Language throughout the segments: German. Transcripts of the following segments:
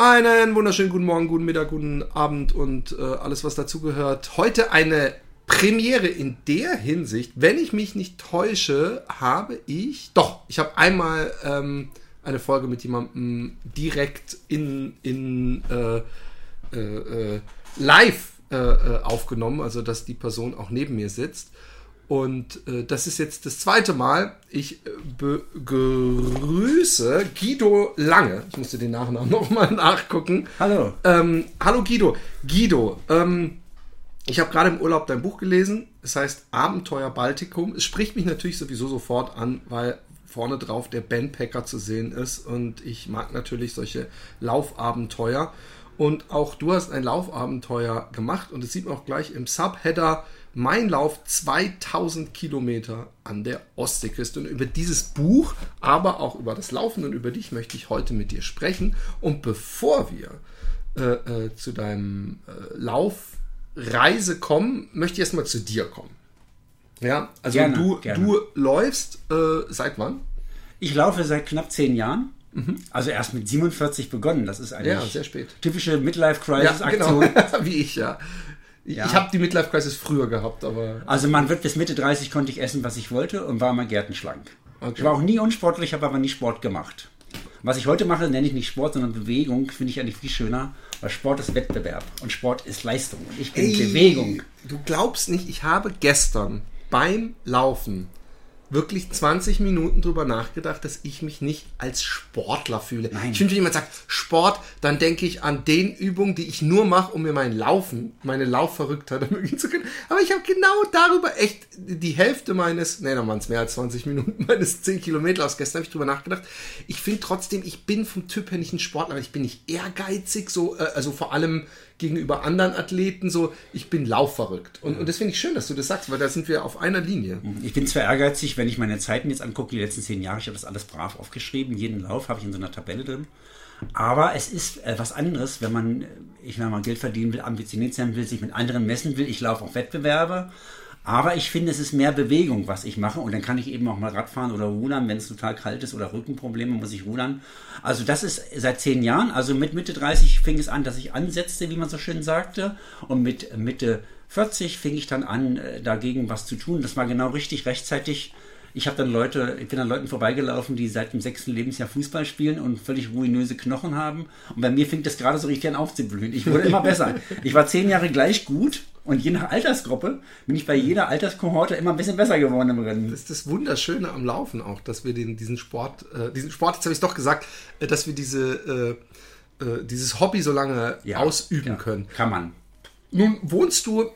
Einen wunderschönen guten Morgen, guten Mittag, guten Abend und äh, alles, was dazugehört. Heute eine Premiere in der Hinsicht, wenn ich mich nicht täusche, habe ich. Doch, ich habe einmal ähm, eine Folge mit jemandem direkt in, in äh, äh, äh live äh, äh, aufgenommen, also dass die Person auch neben mir sitzt. Und äh, das ist jetzt das zweite Mal. Ich äh, begrüße Guido Lange. Ich musste den Nachnamen nochmal nachgucken. Hallo. Ähm, hallo Guido. Guido, ähm, ich habe gerade im Urlaub dein Buch gelesen. Es heißt Abenteuer Baltikum. Es spricht mich natürlich sowieso sofort an, weil vorne drauf der Bandpacker zu sehen ist. Und ich mag natürlich solche Laufabenteuer. Und auch du hast ein Laufabenteuer gemacht. Und es sieht man auch gleich im Subheader mein Lauf 2000 Kilometer an der Ostseeküste. Und über dieses Buch, aber auch über das Laufen und über dich möchte ich heute mit dir sprechen. Und bevor wir äh, äh, zu deinem äh, Laufreise kommen, möchte ich erstmal zu dir kommen. Ja, also gerne, du, gerne. du läufst äh, seit wann? Ich laufe seit knapp zehn Jahren. Mhm. Also erst mit 47 begonnen. Das ist eine ja, typische Midlife-Crisis-Aktion. Ja, genau. Wie ich, ja. Ja. Ich habe die Midlife Crisis früher gehabt, aber. Also man wird bis Mitte 30 konnte ich essen, was ich wollte und war mal gärtenschlank. Okay. Ich war auch nie unsportlich, habe aber nie Sport gemacht. Was ich heute mache, nenne ich nicht Sport, sondern Bewegung, finde ich eigentlich viel schöner, weil Sport ist Wettbewerb und Sport ist Leistung und ich bin Ey, Bewegung. Du glaubst nicht, ich habe gestern beim Laufen wirklich 20 Minuten drüber nachgedacht, dass ich mich nicht als Sportler fühle. Nein. Ich finde, wenn jemand sagt Sport, dann denke ich an den Übungen, die ich nur mache, um mir mein Laufen, meine Laufverrücktheit ermöglichen zu können. Aber ich habe genau darüber echt die Hälfte meines, nee, dann waren es mehr als 20 Minuten meines 10 Kilometer aus gestern, habe ich drüber nachgedacht. Ich finde trotzdem, ich bin vom Typ her nicht ein Sportler, ich bin nicht ehrgeizig, so, äh, also vor allem gegenüber anderen Athleten so, ich bin laufverrückt. Und, und das finde ich schön, dass du das sagst, weil da sind wir auf einer Linie. Ich bin zwar ehrgeizig, wenn ich meine Zeiten jetzt angucke, die letzten zehn Jahre, ich habe das alles brav aufgeschrieben, jeden Lauf habe ich in so einer Tabelle drin. Aber es ist äh, was anderes, wenn man, ich meine, mal Geld verdienen will, ambitioniert sein will, sich mit anderen messen will. Ich laufe auf Wettbewerbe aber ich finde, es ist mehr Bewegung, was ich mache. Und dann kann ich eben auch mal Radfahren oder rudern, wenn es total kalt ist oder Rückenprobleme, muss ich rudern. Also das ist seit zehn Jahren. Also mit Mitte 30 fing es an, dass ich ansetzte, wie man so schön sagte. Und mit Mitte 40 fing ich dann an, äh, dagegen was zu tun. Das war genau richtig rechtzeitig ich habe dann Leute, ich bin an Leuten vorbeigelaufen, die seit dem sechsten Lebensjahr Fußball spielen und völlig ruinöse Knochen haben. Und bei mir fing das gerade so richtig an aufzublühen. Ich wurde immer besser. Ich war zehn Jahre gleich gut und je nach Altersgruppe bin ich bei jeder Alterskohorte immer ein bisschen besser geworden im Rennen. Das ist das Wunderschöne am Laufen auch, dass wir den, diesen Sport, äh, diesen Sport, jetzt habe ich es doch gesagt, äh, dass wir diese, äh, äh dieses Hobby so lange ja, ausüben ja, können. Kann man. Nun wohnst du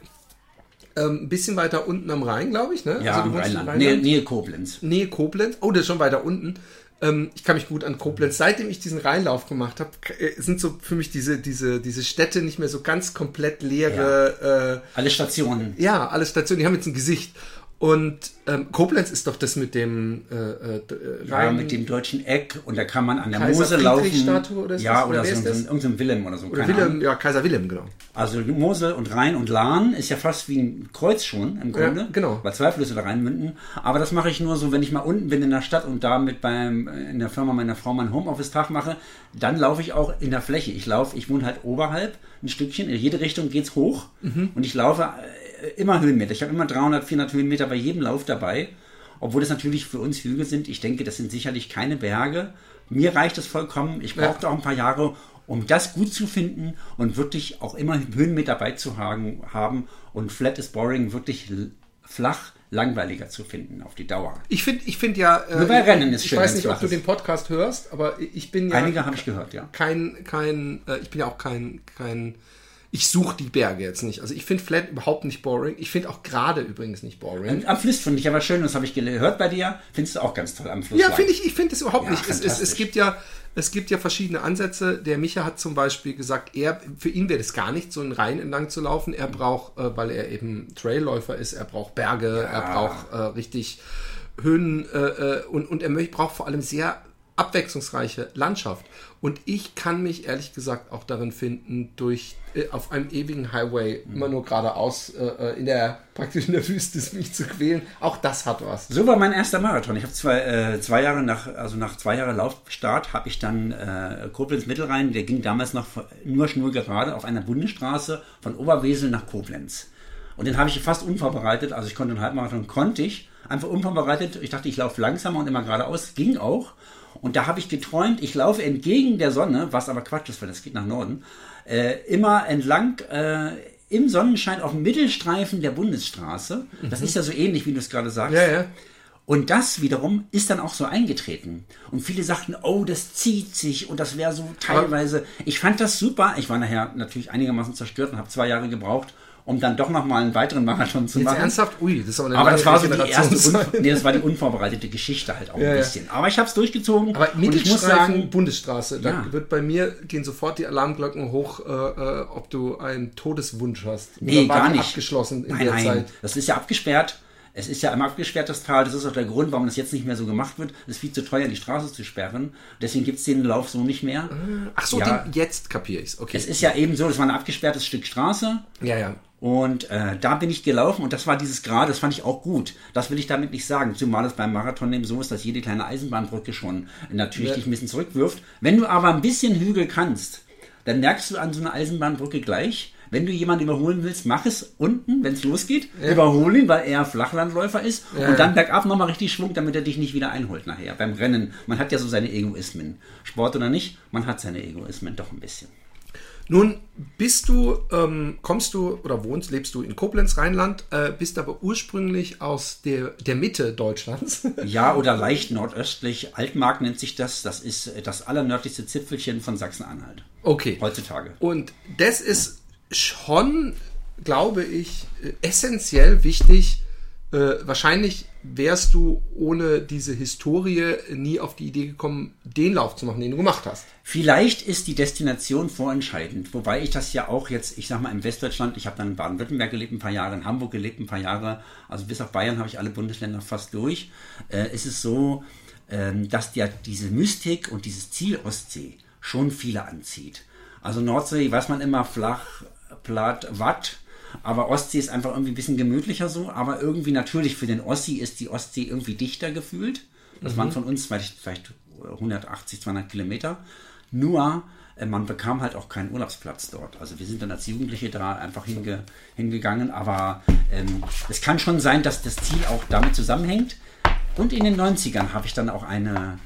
ähm, ein bisschen weiter unten am Rhein, glaube ich, ne? Ja, also, Rheinland. Rheinland. Nähe, Nähe Koblenz. Nähe Koblenz. Oh, das ist schon weiter unten. Ähm, ich kann mich gut an Koblenz. Seitdem ich diesen Rheinlauf gemacht habe, äh, sind so für mich diese, diese, diese Städte nicht mehr so ganz komplett leere. Ja. Äh, alle Stationen. Ja, alle Stationen, die haben jetzt ein Gesicht. Und ähm, Koblenz ist doch das mit dem äh, äh, ja, mit dem deutschen Eck und da kann man an der Kaiser Mosel laufen. Statue oder ja, oder, oder so, so irgendein Willem oder so. Oder Willem, ja, Kaiser Willem, genau. Also Mosel und Rhein und Lahn ist ja fast wie ein Kreuz schon im Grunde. Ja, genau. Weil zwei Flüsse da reinmünden. Aber das mache ich nur so, wenn ich mal unten bin in der Stadt und da mit beim in der Firma meiner Frau meinen Homeoffice-Tag mache, dann laufe ich auch in der Fläche. Ich laufe, ich wohne halt oberhalb ein Stückchen, in jede Richtung geht's hoch mhm. und ich laufe immer Höhenmeter. Ich habe immer 300, 400 Höhenmeter bei jedem Lauf dabei. Obwohl das natürlich für uns Hügel sind. Ich denke, das sind sicherlich keine Berge. Mir reicht es vollkommen. Ich brauchte ja. auch ein paar Jahre, um das gut zu finden und wirklich auch immer Höhenmeter beizuhaben und Flat is Boring wirklich flach langweiliger zu finden auf die Dauer. Ich finde ich find ja. Äh, Nur bei Rennen ist Ich weiß nicht, ob du den Podcast hörst, aber ich bin ja. Einige habe ich gehört, ja. Kein, kein, äh, ich bin ja auch kein, kein ich suche die Berge jetzt nicht. Also ich finde Flat überhaupt nicht boring. Ich finde auch gerade übrigens nicht boring. Am Fluss finde ich aber schön, das habe ich gehört bei dir. Findest du auch ganz toll am Fluss? Ja, finde ich, ich finde es überhaupt ja, nicht. Es, es, es, gibt ja, es gibt ja verschiedene Ansätze. Der Micha hat zum Beispiel gesagt, er, für ihn wäre das gar nicht, so einen Rhein entlang zu laufen. Er braucht, äh, weil er eben Trailläufer ist, er braucht Berge, ja. er braucht äh, richtig Höhen äh, äh, und, und er braucht vor allem sehr abwechslungsreiche Landschaft. Und ich kann mich ehrlich gesagt auch darin finden, durch äh, auf einem ewigen Highway immer nur geradeaus äh, äh in der praktisch in der Wüste mich zu quälen. Auch das hat was. So war mein erster Marathon. Ich habe zwei, äh, zwei Jahre nach, also nach zwei Jahren Laufstart habe ich dann äh, Koblenz Mittelrhein, der ging damals noch nur schnurgerade auf einer Bundesstraße von Oberwesel nach Koblenz. Und den habe ich fast unvorbereitet, also ich konnte einen Halbmarathon, konnte ich, einfach unvorbereitet. Ich dachte, ich laufe langsamer und immer geradeaus, ging auch. Und da habe ich geträumt, ich laufe entgegen der Sonne, was aber Quatsch ist, weil das geht nach Norden, äh, immer entlang äh, im Sonnenschein auf dem Mittelstreifen der Bundesstraße. Das mhm. ist ja so ähnlich, wie du es gerade sagst. Ja, ja. Und das wiederum ist dann auch so eingetreten. Und viele sagten, oh, das zieht sich und das wäre so teilweise. Ich fand das super. Ich war nachher natürlich einigermaßen zerstört und habe zwei Jahre gebraucht, um dann doch noch mal einen weiteren Marathon zu Jetzt machen. Ernsthaft? Ui, das ist aber eine Aber das war so die erste, nee, das war die unvorbereitete Geschichte halt auch ja, ein bisschen. Aber ich habe es durchgezogen. Aber ich muss sagen, Bundesstraße, da ja. wird bei mir gehen sofort die Alarmglocken hoch, äh, äh ob du einen Todeswunsch hast. Nee, gar nicht. abgeschlossen in nein, der nein. Zeit. Das ist ja abgesperrt. Es ist ja immer abgesperrtes Tal. Das ist auch der Grund, warum das jetzt nicht mehr so gemacht wird. Es ist viel zu teuer, die Straße zu sperren. Deswegen gibt es den Lauf so nicht mehr. Ach so, ja. den, jetzt kapiere ich es. Okay. Es ist ja eben so, das war ein abgesperrtes Stück Straße. Ja, ja. Und äh, da bin ich gelaufen und das war dieses Grad, das fand ich auch gut. Das will ich damit nicht sagen. Zumal es beim Marathon eben so ist, dass jede kleine Eisenbahnbrücke schon natürlich ja. dich ein bisschen zurückwirft. Wenn du aber ein bisschen Hügel kannst, dann merkst du an so einer Eisenbahnbrücke gleich, wenn du jemanden überholen willst, mach es unten, wenn es losgeht. Ja. Überhol ihn, weil er Flachlandläufer ist. Ja. Und dann bergab nochmal richtig Schwung, damit er dich nicht wieder einholt nachher beim Rennen. Man hat ja so seine Egoismen. Sport oder nicht, man hat seine Egoismen doch ein bisschen. Nun bist du, ähm, kommst du oder wohnst, lebst du in Koblenz, Rheinland, äh, bist aber ursprünglich aus der, der Mitte Deutschlands. ja, oder leicht nordöstlich. Altmark nennt sich das. Das ist das allernördlichste Zipfelchen von Sachsen-Anhalt. Okay. Heutzutage. Und das ist schon, glaube ich, äh, essentiell wichtig. Äh, wahrscheinlich wärst du ohne diese Historie nie auf die Idee gekommen, den Lauf zu machen, den du gemacht hast. Vielleicht ist die Destination vorentscheidend, wobei ich das ja auch jetzt, ich sag mal, im Westdeutschland, ich habe dann in Baden-Württemberg gelebt ein paar Jahre, in Hamburg gelebt ein paar Jahre, also bis auf Bayern habe ich alle Bundesländer fast durch. Äh, ist es so, ähm, dass ja diese Mystik und dieses Ziel Ostsee schon viele anzieht. Also Nordsee weiß man immer flach, platt, watt aber Ostsee ist einfach irgendwie ein bisschen gemütlicher so. Aber irgendwie natürlich für den Ossi ist die Ostsee irgendwie dichter gefühlt. Das mhm. waren von uns vielleicht, vielleicht 180, 200 Kilometer. Nur äh, man bekam halt auch keinen Urlaubsplatz dort. Also wir sind dann als Jugendliche da einfach hinge, hingegangen. Aber ähm, es kann schon sein, dass das Ziel auch damit zusammenhängt. Und in den 90ern habe ich dann auch eine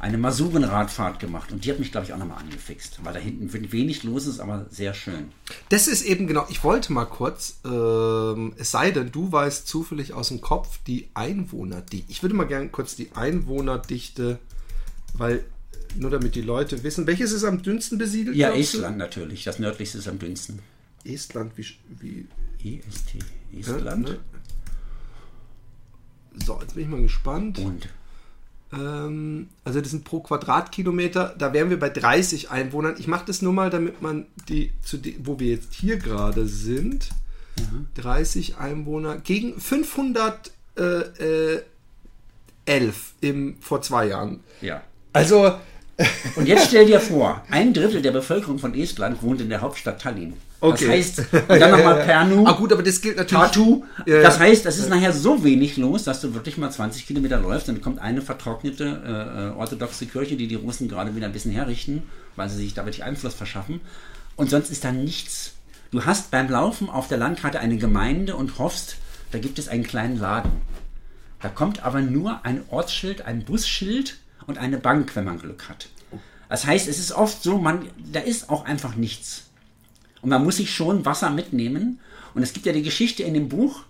eine Masurenradfahrt gemacht und die hat mich, glaube ich, auch nochmal angefixt, weil da hinten wenig los ist, aber sehr schön. Das ist eben genau, ich wollte mal kurz, ähm, es sei denn, du weißt zufällig aus dem Kopf die Einwohnerdichte. Ich würde mal gerne kurz die Einwohnerdichte, weil nur damit die Leute wissen, welches ist am dünnsten besiedelt? Ja, Estland natürlich, das nördlichste ist am dünnsten. Estland, wie. wie EST, Estland. Ja, ne? So, jetzt bin ich mal gespannt. Und also das sind pro Quadratkilometer, da wären wir bei 30 Einwohnern. Ich mache das nur mal, damit man die, zu die, wo wir jetzt hier gerade sind, mhm. 30 Einwohner gegen 511 äh, äh, im, vor zwei Jahren. Ja. Also. Und jetzt stell dir vor, ein Drittel der Bevölkerung von Estland wohnt in der Hauptstadt Tallinn. Okay. Das heißt, und dann nochmal Pernu. Ah gut, aber das gilt natürlich. Tartu. Ja, das heißt, es ist nachher so wenig los, dass du wirklich mal 20 Kilometer läufst, dann kommt eine vertrocknete äh, äh, orthodoxe Kirche, die die Russen gerade wieder ein bisschen herrichten, weil sie sich damit Einfluss verschaffen. Und sonst ist da nichts. Du hast beim Laufen auf der Landkarte eine Gemeinde und hoffst, da gibt es einen kleinen Laden. Da kommt aber nur ein Ortsschild, ein Busschild und eine Bank, wenn man Glück hat. Das heißt, es ist oft so, man, da ist auch einfach nichts. Und man muss sich schon Wasser mitnehmen. Und es gibt ja die Geschichte in dem Buch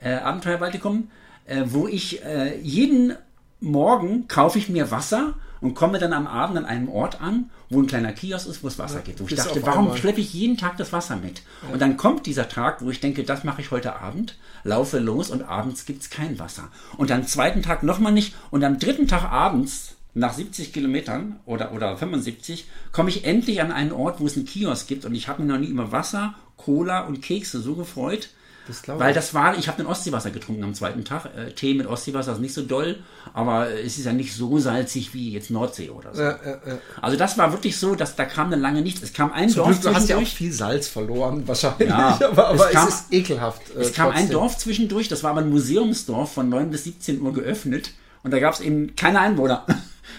äh, Abenteuer Baltikum, äh, wo ich äh, jeden Morgen kaufe ich mir Wasser und komme dann am Abend an einem Ort an, wo ein kleiner Kiosk ist, wo es Wasser ja, gibt. Wo ich dachte, warum schleppe ich jeden Tag das Wasser mit? Ja. Und dann kommt dieser Tag, wo ich denke, das mache ich heute Abend, laufe los und abends gibt es kein Wasser. Und am zweiten Tag nochmal nicht und am dritten Tag abends nach 70 Kilometern oder, oder 75 komme ich endlich an einen Ort, wo es einen Kiosk gibt und ich habe mich noch nie über Wasser, Cola und Kekse so gefreut. Das Weil das war, ich habe den Ostseewasser getrunken am zweiten Tag. Äh, Tee mit Ostseewasser ist nicht so doll, aber es ist ja nicht so salzig wie jetzt Nordsee oder so. Ja, ja. Also das war wirklich so, dass da kam dann lange nichts. Es kam ein Zum Dorf Glück, du hast ja auch viel Salz verloren, wahrscheinlich. Ja, aber aber es es, kam- ist ekelhaft. äh, Es kam ein trotzdem. Dorf zwischendurch, das war aber ein Museumsdorf von 9 bis 17 Uhr geöffnet und da gab es eben keine Einwohner.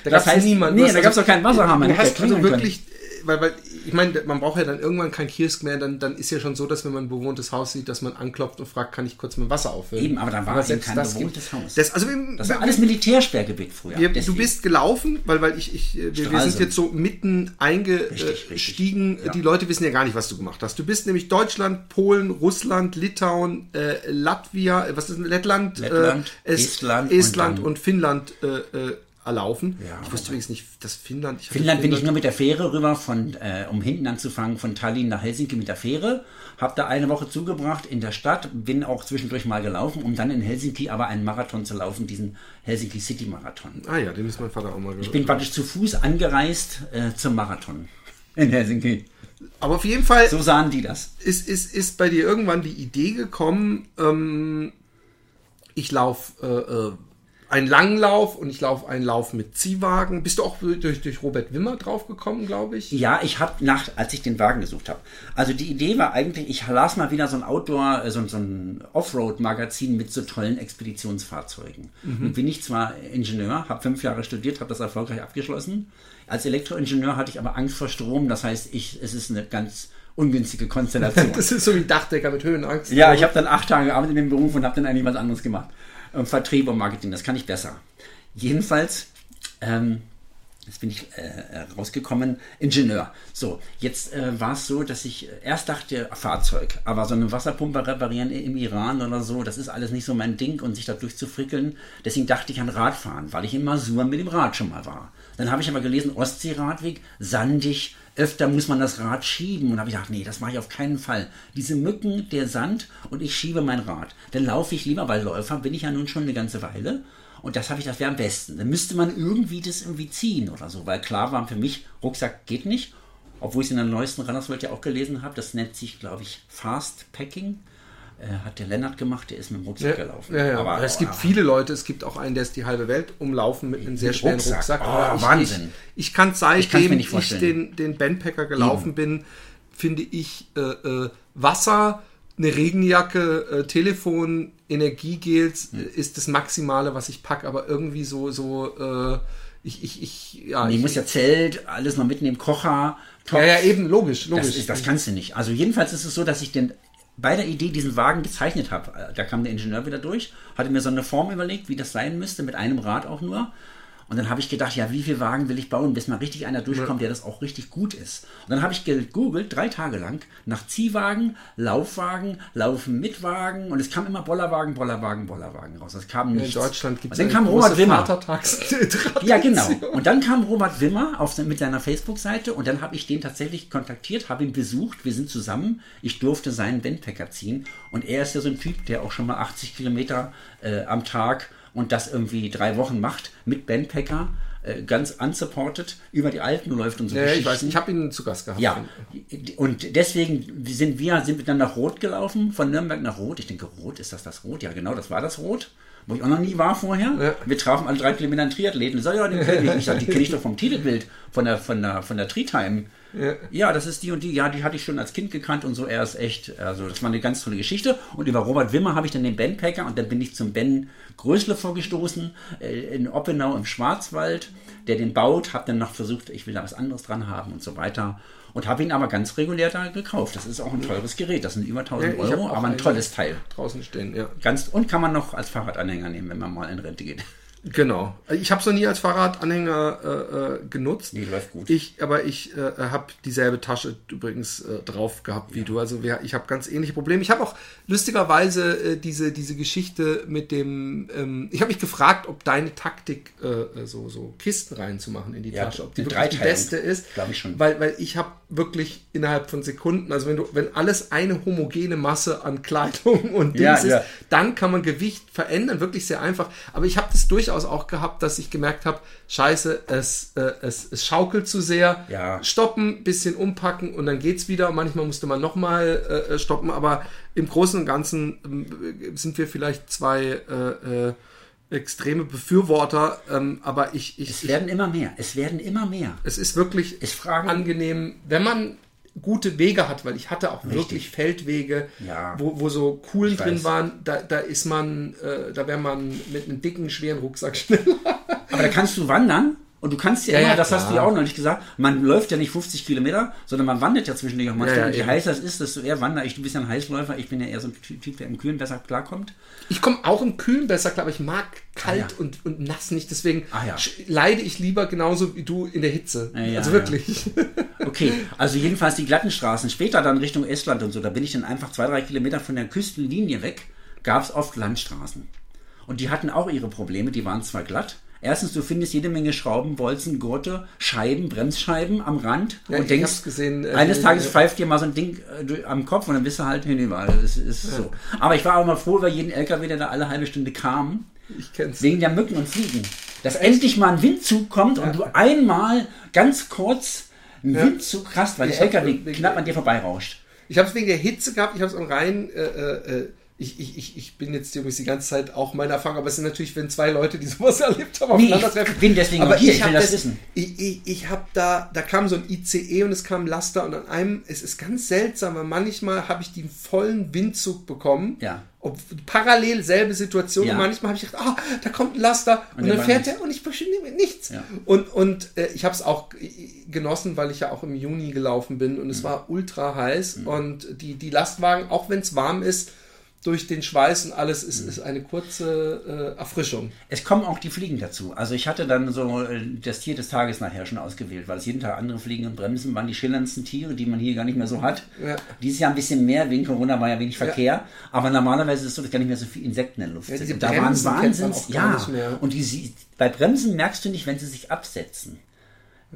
Da gab es niemanden. Nee, da gab es auch keinen Wasserhammer. Du hast also wirklich, äh, weil, weil ich meine, man braucht ja dann irgendwann keinen Kiosk mehr, dann, dann ist ja schon so, dass wenn man ein bewohntes Haus sieht, dass man anklopft und fragt, kann ich kurz mein Wasser auffüllen? Eben, aber da war eben selbst kein das bewohntes Haus. Das, also können. Das war alles Militärsperrgebiet früher. wir, du bist gelaufen, weil, weil ich, ich äh, wir, wir sind jetzt so mitten eingestiegen. richtig. Ja. Die Leute wissen ja gar nicht, was du gemacht hast. Du bist nämlich Deutschland, Polen, Russland, Litauen, äh, Latvia, äh, was ist denn Lettland, Lettland, äh, Es- Estland und Estland dann- und, Finnland äh, äh, erlaufen. Ja, ich wusste übrigens nicht, dass Finnland. Ich Finnland bin ich nur mit der Fähre rüber, von, äh, um hinten anzufangen, von Tallinn nach Helsinki mit der Fähre. Hab da eine Woche zugebracht in der Stadt, bin auch zwischendurch mal gelaufen, um dann in Helsinki aber einen Marathon zu laufen, diesen Helsinki City Marathon. Ah ja, den ist mein Vater auch mal Ich bin praktisch zu Fuß angereist äh, zum Marathon in Helsinki. Aber auf jeden Fall So sahen die das. ist, ist, ist bei dir irgendwann die Idee gekommen, ähm, ich laufe äh, äh, einen langen Lauf und ich laufe einen Lauf mit Ziehwagen. Bist du auch durch, durch Robert Wimmer draufgekommen, glaube ich? Ja, ich habe nach, als ich den Wagen gesucht habe. Also die Idee war eigentlich, ich las mal wieder so ein Outdoor, äh, so, so ein Offroad-Magazin mit so tollen Expeditionsfahrzeugen. Nun bin ich zwar Ingenieur, habe fünf Jahre studiert, habe das erfolgreich abgeschlossen. Als Elektroingenieur hatte ich aber Angst vor Strom. Das heißt, ich, es ist eine ganz ungünstige Konstellation. Das ist so wie Dachdecker mit Höhenangst. Ja, ich habe dann acht Tage gearbeitet in dem Beruf und habe dann eigentlich was anderes gemacht. Ähm, Vertrieb und Marketing, das kann ich besser. Jedenfalls, ähm, jetzt bin ich äh, rausgekommen, Ingenieur. So, jetzt äh, war es so, dass ich erst dachte, Fahrzeug, aber so eine Wasserpumpe reparieren im Iran oder so, das ist alles nicht so mein Ding und sich da durchzufrickeln. Deswegen dachte ich an Radfahren, weil ich in Masur mit dem Rad schon mal war. Dann habe ich aber gelesen, Ostseeradweg, sandig, öfter muss man das Rad schieben. Und habe ich gedacht, nee, das mache ich auf keinen Fall. Diese Mücken, der Sand und ich schiebe mein Rad. Dann laufe ich lieber, weil Läufer bin ich ja nun schon eine ganze Weile. Und das habe ich, das wäre am besten. Dann müsste man irgendwie das irgendwie ziehen oder so. Weil klar war für mich, Rucksack geht nicht. Obwohl ich es in der neuesten Rannerswelt ja auch gelesen habe. Das nennt sich, glaube ich, Fast Packing. Äh, hat der Lennart gemacht, der ist mit dem Rucksack Ja, gelaufen. ja, ja. Aber, es gibt viele Leute, es gibt auch einen, der ist die halbe Welt umlaufen mit einem sehr schweren Rucksack. Rucksack. Oh, Aber ich, Wahnsinn. Ich, ich kann Ich seitdem ich, vorstellen. den, den Bandpacker gelaufen bin, finde ich äh, äh, Wasser, eine Regenjacke, äh, Telefon, Energiegels Hm. äh, ist das Maximale, was ich packe. Aber irgendwie so, so äh, ich, ich, ich, ja, ich ich, muss ja Zelt, alles noch mitnehmen, Kocher, Topf. ja, ja, eben, logisch, logisch. Das, ist, das kannst du nicht. Also jedenfalls ist es so, dass ich den bei der Idee diesen Wagen gezeichnet habe. Da kam der Ingenieur wieder durch, hatte mir so eine Form überlegt, wie das sein müsste, mit einem Rad auch nur. Und dann habe ich gedacht, ja, wie viele Wagen will ich bauen, bis mal richtig einer durchkommt, der das auch richtig gut ist. Und dann habe ich gegoogelt, drei Tage lang, nach Ziehwagen, Laufwagen, Laufen mit Wagen und es kam immer Bollerwagen, Bollerwagen, Bollerwagen raus. Es kam in nichts. Deutschland gibt und dann kam Robert Wimmer. Ja, genau. Und dann kam Robert Wimmer auf, mit seiner Facebook-Seite und dann habe ich den tatsächlich kontaktiert, habe ihn besucht, wir sind zusammen. Ich durfte seinen Bandpacker ziehen und er ist ja so ein Typ, der auch schon mal 80 Kilometer äh, am Tag und das irgendwie drei Wochen macht mit Bandpacker, äh, ganz unsupported, über die Alpen läuft und so Ja, ich weiß, ich habe ihn zu Gast gehabt. Ja, und deswegen sind wir, sind wir dann nach Rot gelaufen, von Nürnberg nach Rot. Ich denke, Rot, ist das das Rot? Ja, genau, das war das Rot, wo ich auch noch nie war vorher. Ja. Wir trafen alle drei Kilometer einen Triathleten. Ich sag, ja, den kenne ich. Ich sag, die kenne ich doch vom Titelbild, von der, von der, von der Tree-Time. Ja. Ja, das ist die und die. Ja, die hatte ich schon als Kind gekannt und so. Er ist echt, also das war eine ganz tolle Geschichte. Und über Robert Wimmer habe ich dann den Bandpacker und dann bin ich zum Ben Grösle vorgestoßen, äh, in Oppenau im Schwarzwald, der den baut. Habe dann noch versucht, ich will da was anderes dran haben und so weiter. Und habe ihn aber ganz regulär da gekauft. Das ist auch ein teures Gerät. Das sind über 1000 Ja, Euro, aber ein tolles Teil. draußen stehen, ja. Ganz, und kann man noch als Fahrradanhänger nehmen, wenn man mal in Rente geht. Genau. Ich habe es noch nie als Fahrradanhänger äh, äh, genutzt. Nee, läuft gut. Ich, aber ich äh, habe dieselbe Tasche übrigens äh, drauf gehabt wie du. Also wir, ich habe ganz ähnliche Probleme. Ich habe auch lustigerweise äh, diese, diese Geschichte mit dem. Ähm, ich habe mich gefragt, ob deine Taktik, äh, so, so Kisten reinzumachen in die Ja, Tasche, ob die wirklich die beste ist. Glaub ich schon. Weil, weil ich habe wirklich innerhalb von Sekunden, also wenn du, wenn alles eine homogene Masse an Kleidung und Dings Ja, ist, ja. dann kann man Gewicht verändern, wirklich sehr einfach. Aber ich habe das durchaus durchaus auch gehabt, dass ich gemerkt habe, scheiße, es, äh, es, es schaukelt zu sehr. Ja. Stoppen, bisschen umpacken und dann geht's wieder. Manchmal musste man nochmal äh, stoppen, aber im Großen und Ganzen äh, sind wir vielleicht zwei äh, äh, extreme Befürworter, ähm, aber ich, ich, Es werden immer mehr. Es werden immer mehr. es ist wirklich Es fragen- angenehm, wenn man gute Wege hat, weil ich hatte auch wirklich Feldwege, Ja. wo, wo so Kuhlen Ich drin weiß. waren, da, da ist man, äh, da wäre man mit einem dicken, schweren Rucksack schneller. Aber da kannst du wandern und du kannst ja, Ja, immer, ja, das hast du ja klar. auch noch nicht gesagt, man läuft ja nicht 50 Kilometer, sondern man wandert ja zwischendurch auch manchmal. Ja, ja, und je heißer es ist, desto eher wandere ich. Du bist ja ein Heißläufer, ich bin ja eher so ein Ty- Typ, der im Kühlen besser klarkommt. Ich komme auch im Kühlen besser klar, aber ich mag kalt Ah, und, und nass nicht, deswegen Ah, leide ich lieber genauso wie du in der Hitze. Also wirklich. Okay, also jedenfalls die glatten Straßen. Später dann Richtung Estland und so, da bin ich dann einfach zwei, drei Kilometer von der Küstenlinie weg, gab es oft Landstraßen. Und die hatten auch ihre Probleme, die waren zwar glatt. Erstens, du findest jede Menge Schrauben, Bolzen, Gurte, Scheiben, Bremsscheiben am Rand Ja, und denkst, gesehen, äh, eines äh, Tages äh, pfeift dir mal so ein Ding äh, am Kopf und dann bist du halt hinüber. Das ist so. Aber ich war auch mal froh über jeden LKW, der da alle halbe Stunde kam. Ich kenn's. Wegen der Mücken und Fliegen. Dass endlich mal ein Windzug kommt und du einmal ganz kurz einen Windzug hast, weil der LKW knapp an dir vorbeirauscht. Ich habe es wegen der Hitze gehabt, ich habe es am Rhein. Äh, äh, ich, ich, ich, ich bin jetzt übrigens die ganze Zeit auch meine Erfahrung, aber es sind natürlich, wenn zwei Leute, die sowas erlebt haben, Nee, aufeinandertreffen. ich bin deswegen aber hier, ich hab will das wissen. Ich, ich, ich habe da, da kam so ein ICE und es kam Laster und an einem, es ist ganz seltsam, weil manchmal habe ich den vollen Windzug bekommen. Ja. Ob, parallel selbe Situation Ja. und manchmal habe ich gedacht, ah, da kommt ein Laster und, der dann fährt er und ich bestimmt mit nichts. Ja. Und, und äh, ich habe es auch genossen, weil ich ja auch im Juni gelaufen bin Mhm. und es war ultra heiß und die, die Lastwagen, auch wenn es warm ist, durch den Schweiß und alles, ist, Mhm. ist eine kurze äh, Erfrischung. Es kommen auch die Fliegen dazu. Also ich hatte dann so äh, das Tier des Tages nachher schon ausgewählt, weil es jeden Tag andere Fliegen und Bremsen waren die schillerndsten Tiere, die man hier gar nicht mehr so hat. Ja. Dieses Jahr ein bisschen mehr, wegen Corona war ja wenig Verkehr, aber normalerweise ist es so, dass gar nicht mehr so viele Insekten in der Luft Ja, sind. da waren Wahnsinns, ja. Und die, sie- bei Bremsen merkst du nicht, wenn sie sich absetzen.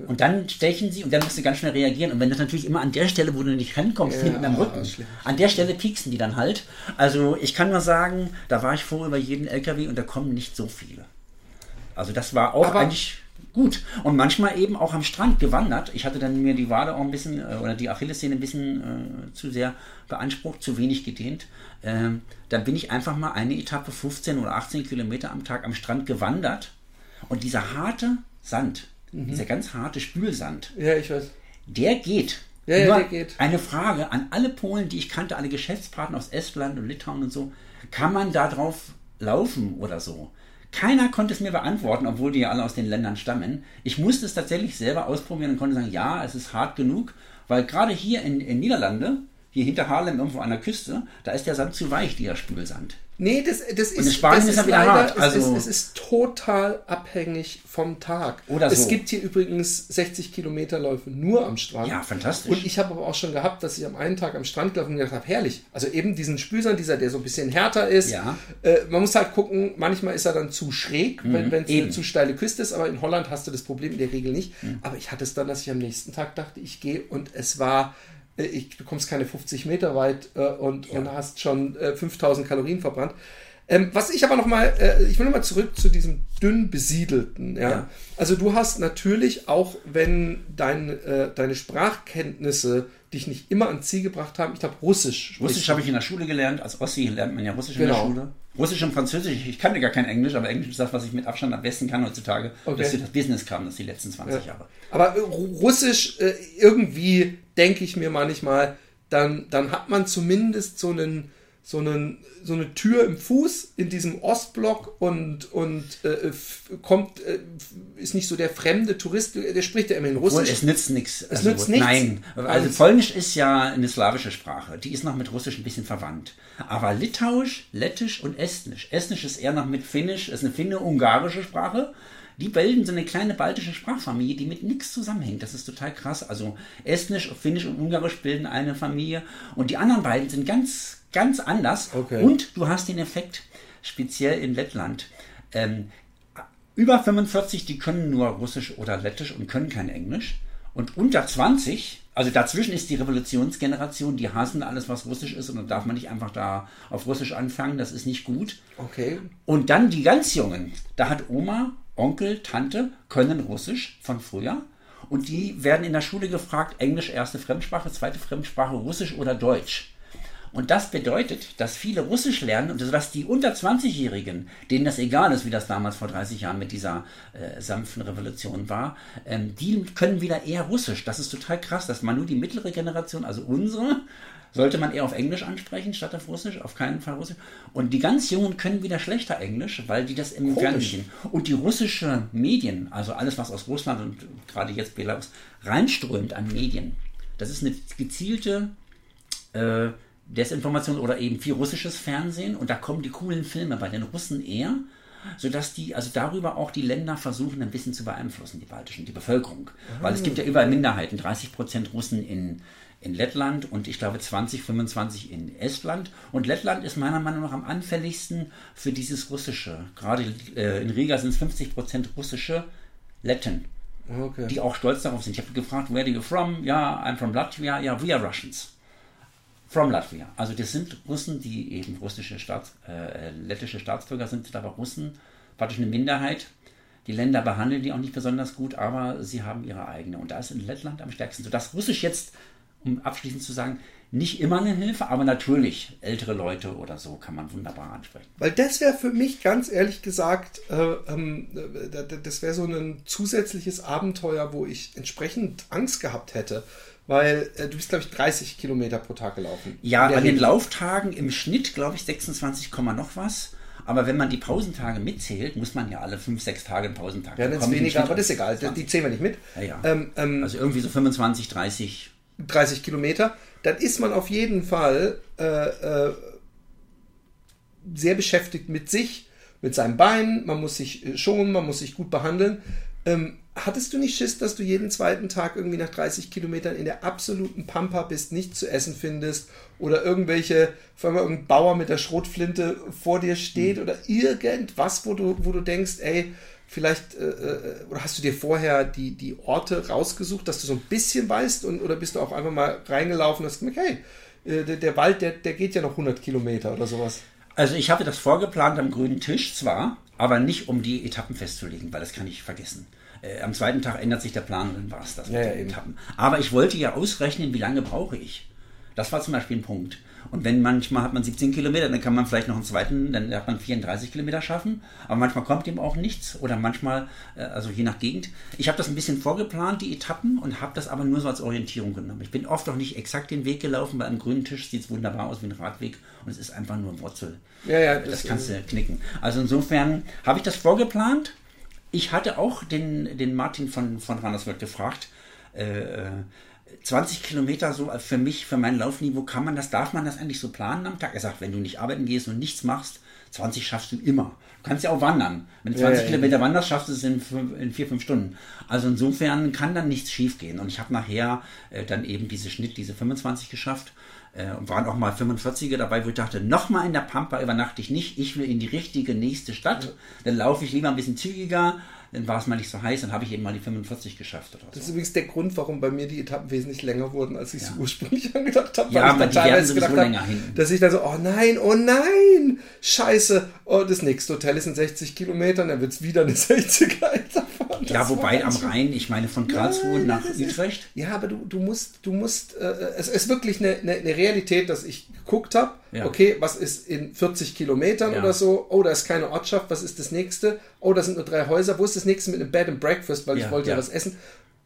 Und dann stechen sie und dann musst du ganz schnell reagieren. Und wenn das natürlich immer an der Stelle, wo du nicht rankommst, Ja, hinten am Rücken, an der Stelle pieksen die dann halt. Also ich kann nur sagen, da war ich froh über jeden LKW und da kommen nicht so viele. Also das war auch Aber- eigentlich gut. Und manchmal eben auch am Strand gewandert. Ich hatte dann mir die Wade auch ein bisschen, äh, oder die Achillessehne ein bisschen äh, zu sehr beansprucht, zu wenig gedehnt. Ähm, dann bin ich einfach mal eine Etappe 15 oder 18 Kilometer am Tag am Strand gewandert. Und dieser harte Sand, Mhm. dieser ganz harte Spülsand, Ja, ich weiß. der geht. Ja, ja, der geht. Eine Frage an alle Polen, die ich kannte, alle Geschäftspartner aus Estland und Litauen und so. Kann man da drauf laufen oder so? Keiner konnte es mir beantworten, obwohl die ja alle aus den Ländern stammen. Ich musste es tatsächlich selber ausprobieren und konnte sagen, ja, es ist hart genug, weil gerade hier in, in Niederlande, hier hinter Haarlem irgendwo an der Küste, da ist der Sand zu weich, dieser Spülsand. Nee, das, das ist, in Spanien das ist er wieder hart, es, also- ist, es ist total abhängig vom Tag. Oder Es so. gibt hier übrigens 60 Kilometer Läufe nur am Strand. Ja, fantastisch. Und ich habe aber auch schon gehabt, dass ich am einen Tag am Strand gelaufen bin und gedacht habe, herrlich. Also eben diesen Spülsand, dieser, der so ein bisschen härter ist. Ja. Äh, man muss halt gucken, manchmal ist er dann zu schräg, wenn es eine Mhm, eben. zu steile Küste ist, aber in Holland hast du das Problem in der Regel nicht. Mhm. Aber ich hatte es dann, dass ich am nächsten Tag dachte, ich gehe und es war, ich, du kommst keine 50 Meter weit äh, und, und hast schon äh, 5000 Kalorien verbrannt. Ähm, was ich aber noch mal, äh, ich will noch mal zurück zu diesem dünn besiedelten. Ja? Ja. Also du hast natürlich auch, wenn dein, äh, deine Sprachkenntnisse dich nicht immer ans Ziel gebracht haben, ich glaube Russisch. Russisch habe ich in der Schule gelernt. Als Ossi lernt man ja Russisch in Genau. der Schule. Russisch und Französisch. Ich kannte gar kein Englisch, aber Englisch ist das, was ich mit Abstand am besten kann heutzutage. Okay. Dass das Business kam, das die letzten 20 Jahre. Aber äh, Russisch, äh, irgendwie denke ich mir manchmal, dann, dann hat man zumindest so einen, so einen, so eine Tür im Fuß in diesem Ostblock und, und äh, kommt, äh, ist nicht so der fremde Tourist, der spricht ja immer in Russisch. es nützt nichts. Es nützt nichts. Nein. Also Und- Polnisch ist ja eine slawische Sprache. Die ist noch mit Russisch ein bisschen verwandt. Aber Litauisch, Lettisch und Estnisch. Estnisch ist eher noch mit Finnisch, ist eine finno-ungarische Sprache. Die bilden so eine kleine baltische Sprachfamilie, die mit nichts zusammenhängt. Das ist total krass. Also Estnisch, Finnisch und Ungarisch bilden eine Familie. Und die anderen beiden sind ganz, ganz anders. Okay. Und du hast den Effekt, speziell in Lettland. Ähm, über 45, die können nur Russisch oder Lettisch und können kein Englisch. Und unter 20, also dazwischen ist die Revolutionsgeneration, die hassen alles, was russisch ist und dann darf man nicht einfach da auf Russisch anfangen, das ist nicht gut. Okay. Und dann die ganz Jungen, da hat Oma, Onkel, Tante, können Russisch von früher und die werden in der Schule gefragt, Englisch erste Fremdsprache, zweite Fremdsprache, Russisch oder Deutsch. Und das bedeutet, dass viele Russisch lernen und dass die unter 20-Jährigen, denen das egal ist, wie das damals vor 30 Jahren mit dieser äh, sanften Revolution war, ähm, die können wieder eher Russisch. Das ist total krass, dass man nur die mittlere Generation, also unsere, sollte man eher auf Englisch ansprechen statt auf Russisch, auf keinen Fall Russisch. Und die ganz Jungen können wieder schlechter Englisch, weil die das im Fernsehen. Und die russische Medien, also alles, was aus Russland und gerade jetzt Belarus reinströmt an Medien, das ist eine gezielte äh, Desinformation oder eben viel russisches Fernsehen und da kommen die coolen Filme bei den Russen eher, sodass die, also darüber auch die Länder versuchen ein bisschen zu beeinflussen, die baltischen, die Bevölkerung. Ah. Weil es gibt ja überall Minderheiten, 30 Prozent Russen in, in Lettland und ich glaube 20, 25 in Estland. Und Lettland ist meiner Meinung nach am anfälligsten für dieses Russische. Gerade äh, in Riga sind es 50 Prozent russische Letten. Okay. Die auch stolz darauf sind. Ich habe gefragt, where are you from? Ja, I'm from Latvia. Ja, we are Russians. From Latvia. Also das sind Russen, die eben russische Staats, äh, lettische Staatsbürger sind, sind aber Russen, praktisch eine Minderheit. Die Länder behandeln die auch nicht besonders gut, aber sie haben ihre eigene. Und da ist in Lettland am stärksten. Sodass Russisch jetzt, um abschließend zu sagen, nicht immer eine Hilfe, aber natürlich ältere Leute oder so kann man wunderbar ansprechen. Weil das wäre für mich ganz ehrlich gesagt, äh, ähm, das wäre so ein zusätzliches Abenteuer, wo ich entsprechend Angst gehabt hätte weil äh, du bist, glaube ich, 30 Kilometer pro Tag gelaufen. Ja, an den Lauftagen im Schnitt, glaube ich, 26, noch was. Aber wenn man die Pausentage mitzählt, muss man ja alle 5, 6 Tage einen Pausentag Ja, dann ist weniger, aber das ist egal. 20. Die zählen wir nicht mit. Ja, ja. Ähm, ähm, also irgendwie so 25, 30. 30 Kilometer. Dann ist man auf jeden Fall äh, äh, sehr beschäftigt mit sich, mit seinem Bein. Man muss sich äh, schonen, man muss sich gut behandeln. Ähm, hattest du nicht Schiss, dass du jeden zweiten Tag irgendwie nach 30 Kilometern in der absoluten Pampa bist, nichts zu essen findest oder irgendwelche, vor allem irgendein Bauer mit der Schrotflinte vor dir steht mhm. oder irgendwas, wo du, wo du denkst, ey, vielleicht, äh, äh, oder hast du dir vorher die, die Orte rausgesucht, dass du so ein bisschen weißt und, oder bist du auch einfach mal reingelaufen und hast gemerkt, hey, äh, der, der Wald, der, der geht ja noch 100 Kilometer oder sowas? Also ich hatte das vorgeplant am grünen Tisch zwar, aber nicht um die Etappen festzulegen, weil das kann ich vergessen. Äh, am zweiten Tag ändert sich der Plan und dann war es das mit ja, den Etappen. Aber ich wollte ja ausrechnen, wie lange brauche ich. Das war zum Beispiel ein Punkt. Und wenn manchmal hat man 17 Kilometer, dann kann man vielleicht noch einen zweiten, dann hat man 34 Kilometer schaffen. Aber manchmal kommt ihm auch nichts oder manchmal, äh, also je nach Gegend. Ich habe das ein bisschen vorgeplant, die Etappen, und habe das aber nur so als Orientierung genommen. Ich bin oft auch nicht exakt den Weg gelaufen, weil am grünen Tisch sieht es wunderbar aus wie ein Radweg und es ist einfach nur Wurzel. Ja, ja, das, das kannst du knicken. Also insofern habe ich das vorgeplant ich hatte auch den, den Martin von, von Randerswald gefragt, äh, 20 Kilometer so für mich, für mein Laufniveau, kann man das, darf man das eigentlich so planen am Tag? Er sagt, wenn du nicht arbeiten gehst und nichts machst, 20 schaffst du immer. Du kannst ja auch wandern. Wenn du 20 ja, Kilometer ja. wanderst, schaffst du es in, in vier, fünf Stunden. Also insofern kann dann nichts schiefgehen. Und ich habe nachher äh, dann eben diese Schnitt, diese 25 geschafft. Äh, und waren auch mal 45er dabei, wo ich dachte, nochmal in der Pampa übernachte ich nicht. Ich will in die richtige nächste Stadt. Dann laufe ich lieber ein bisschen zügiger dann war es mal nicht so heiß, dann habe ich eben mal die 45 geschafft. Oder so. Das ist übrigens der Grund, warum bei mir die Etappen wesentlich länger wurden, als ich es ja. ursprünglich angedacht habe. Ja, aber die werden sowieso länger hin. Dass ich dann so, oh nein, oh nein, scheiße, oh, das nächste Hotel ist in 60 Kilometern, dann wird es wieder eine 60er Etappe. Ja, wobei am Rhein, ich meine von Karlsruhe nein, nach Utrecht. Ist, ja, aber du, du musst, du musst, äh, es ist wirklich eine, eine, eine Realität, dass ich geguckt habe, ja. okay, was ist in 40 Kilometern ja. oder so, oh, da ist keine Ortschaft, was ist das nächste? Oh, da sind nur drei Häuser, wo ist das nächste mit einem Bed and Breakfast, weil ja, ich wollte ja was essen.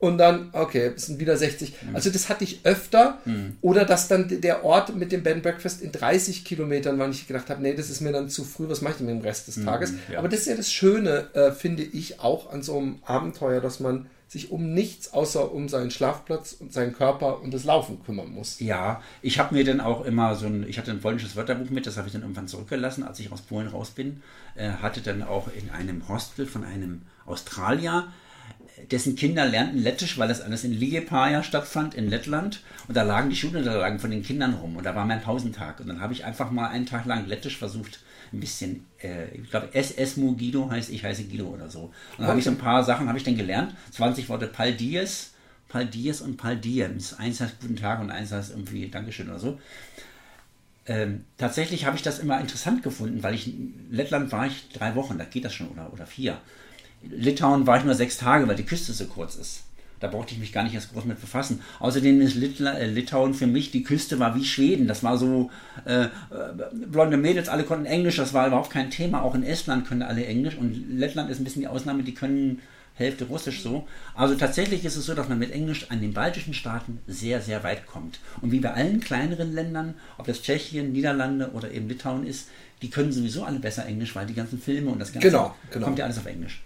Und dann, okay, es sind wieder 60. Mhm. Also das hatte ich öfter. Mhm. Oder dass dann der Ort mit dem Bed and Breakfast in 30 Kilometern war, und ich gedacht habe, nee, das ist mir dann zu früh, was mache ich denn mit dem Rest des mhm, Tages? Ja. Aber das ist ja das Schöne, äh, finde ich, auch an so einem Abenteuer, dass man sich um nichts außer um seinen Schlafplatz und seinen Körper und das Laufen kümmern muss. Ja, ich habe mir dann auch immer so ein, ich hatte ein polnisches Wörterbuch mit, das habe ich dann irgendwann zurückgelassen, als ich aus Polen raus bin, äh, hatte dann auch in einem Hostel von einem Australier dessen Kinder lernten Lettisch, weil das alles in Liepaja stattfand, in Lettland. Und da lagen die Schulunterlagen von den Kindern rum. Und da war mein Pausentag. Und dann habe ich einfach mal einen Tag lang Lettisch versucht, ein bisschen, äh, ich glaube, SS-Mu Guido heißt, ich heiße Guido oder so. Und dann habe ich so ein paar Sachen, habe ich dann gelernt. 20 Worte Pal Dies, Paldies und Paldiems. Eins heißt Guten Tag und eins heißt irgendwie Dankeschön oder so. Ähm, tatsächlich habe ich das immer interessant gefunden, weil ich in Lettland war ich drei Wochen, da geht das schon, oder, oder vier. Litauen war ich nur sechs Tage, weil die Küste so kurz ist. Da brauchte ich mich gar nicht erst groß mit befassen. Außerdem ist Litla, äh, Litauen für mich, die Küste war wie Schweden. Das war so, äh, äh, blonde Mädels, alle konnten Englisch, das war überhaupt kein Thema. Auch in Estland können alle Englisch und Lettland ist ein bisschen die Ausnahme, die können Hälfte Russisch so. Also tatsächlich ist es so, dass man mit Englisch an den baltischen Staaten sehr, sehr weit kommt. Und wie bei allen kleineren Ländern, ob das Tschechien, Niederlande oder eben Litauen ist, die können sowieso alle besser Englisch, weil die ganzen Filme und das Ganze genau, genau. kommt ja alles auf Englisch.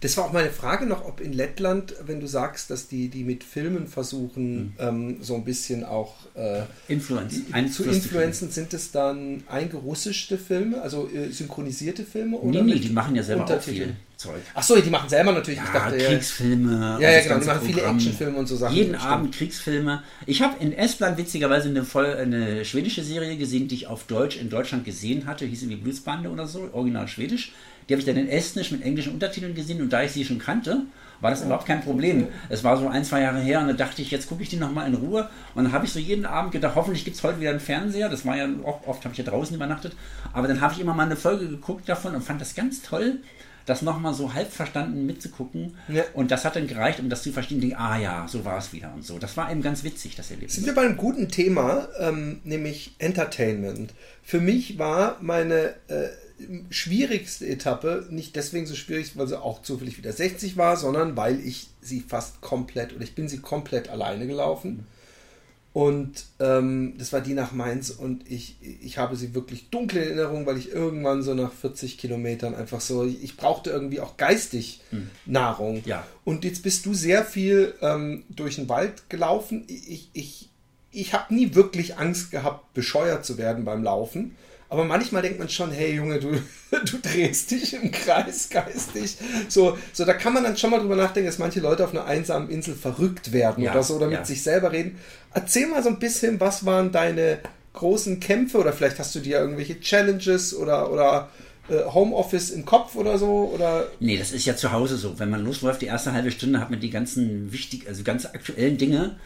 Das war auch meine Frage noch, ob in Lettland, wenn du sagst, dass die, die mit Filmen versuchen, mhm. ähm, so ein bisschen auch äh, Influence, zu influenzen, sind es dann eingerussischte Filme, also äh, synchronisierte Filme? Oder nee, nee, die machen ja selber auch viel Zeug. Ach so, die machen selber natürlich. Ja, ich dachte, Kriegsfilme. Ja, ja, genau, die machen viele Actionfilme und so Sachen. Jeden Abend Kriegsfilme. Ich habe in Estland witzigerweise eine, voll, eine schwedische Serie gesehen, die ich auf Deutsch in Deutschland gesehen hatte, hieß irgendwie Blutsbande oder so, original schwedisch. Die habe ich dann in Estnisch mit englischen Untertiteln gesehen und da ich sie schon kannte, war das überhaupt kein Problem. Es war so ein, zwei Jahre her und da dachte ich, jetzt gucke ich die nochmal in Ruhe. Und dann habe ich so jeden Abend gedacht, hoffentlich gibt es heute wieder einen Fernseher. Das war ja oft, oft habe ich ja draußen übernachtet. Aber dann habe ich immer mal eine Folge geguckt davon und fand das ganz toll, das nochmal so halb verstanden mitzugucken. Ja. Und das hat dann gereicht, um das zu verstehen, die, ah ja, so war es wieder und so. Das war eben ganz witzig, das Erlebnis. Sind wir bei einem guten Thema, ähm, nämlich Entertainment. Für mich war meine äh, schwierigste Etappe nicht deswegen so schwierig, weil sie auch zufällig wieder 60 war, sondern weil ich sie fast komplett oder ich bin sie komplett alleine gelaufen. Und ähm, das war die nach Mainz und ich, ich habe sie wirklich dunkle Erinnerungen, weil ich irgendwann so nach 40 Kilometern einfach so, ich brauchte irgendwie auch geistig hm. Nahrung. Ja. Und jetzt bist du sehr viel ähm, durch den Wald gelaufen. Ich, ich, ich habe nie wirklich Angst gehabt, bescheuert zu werden beim Laufen. Aber manchmal denkt man schon, hey Junge, du, du drehst dich im Kreis geistig. So, so, da kann man dann schon mal drüber nachdenken, dass manche Leute auf einer einsamen Insel verrückt werden ja, oder so oder mit ja. sich selber reden. Erzähl mal so ein bisschen, was waren deine großen Kämpfe oder vielleicht hast du dir irgendwelche Challenges oder, oder äh, Homeoffice im Kopf oder so? Oder? Nee, das ist ja zu Hause so. Wenn man losläuft, die erste halbe Stunde hat man die ganzen wichtig, also ganz aktuellen Dinge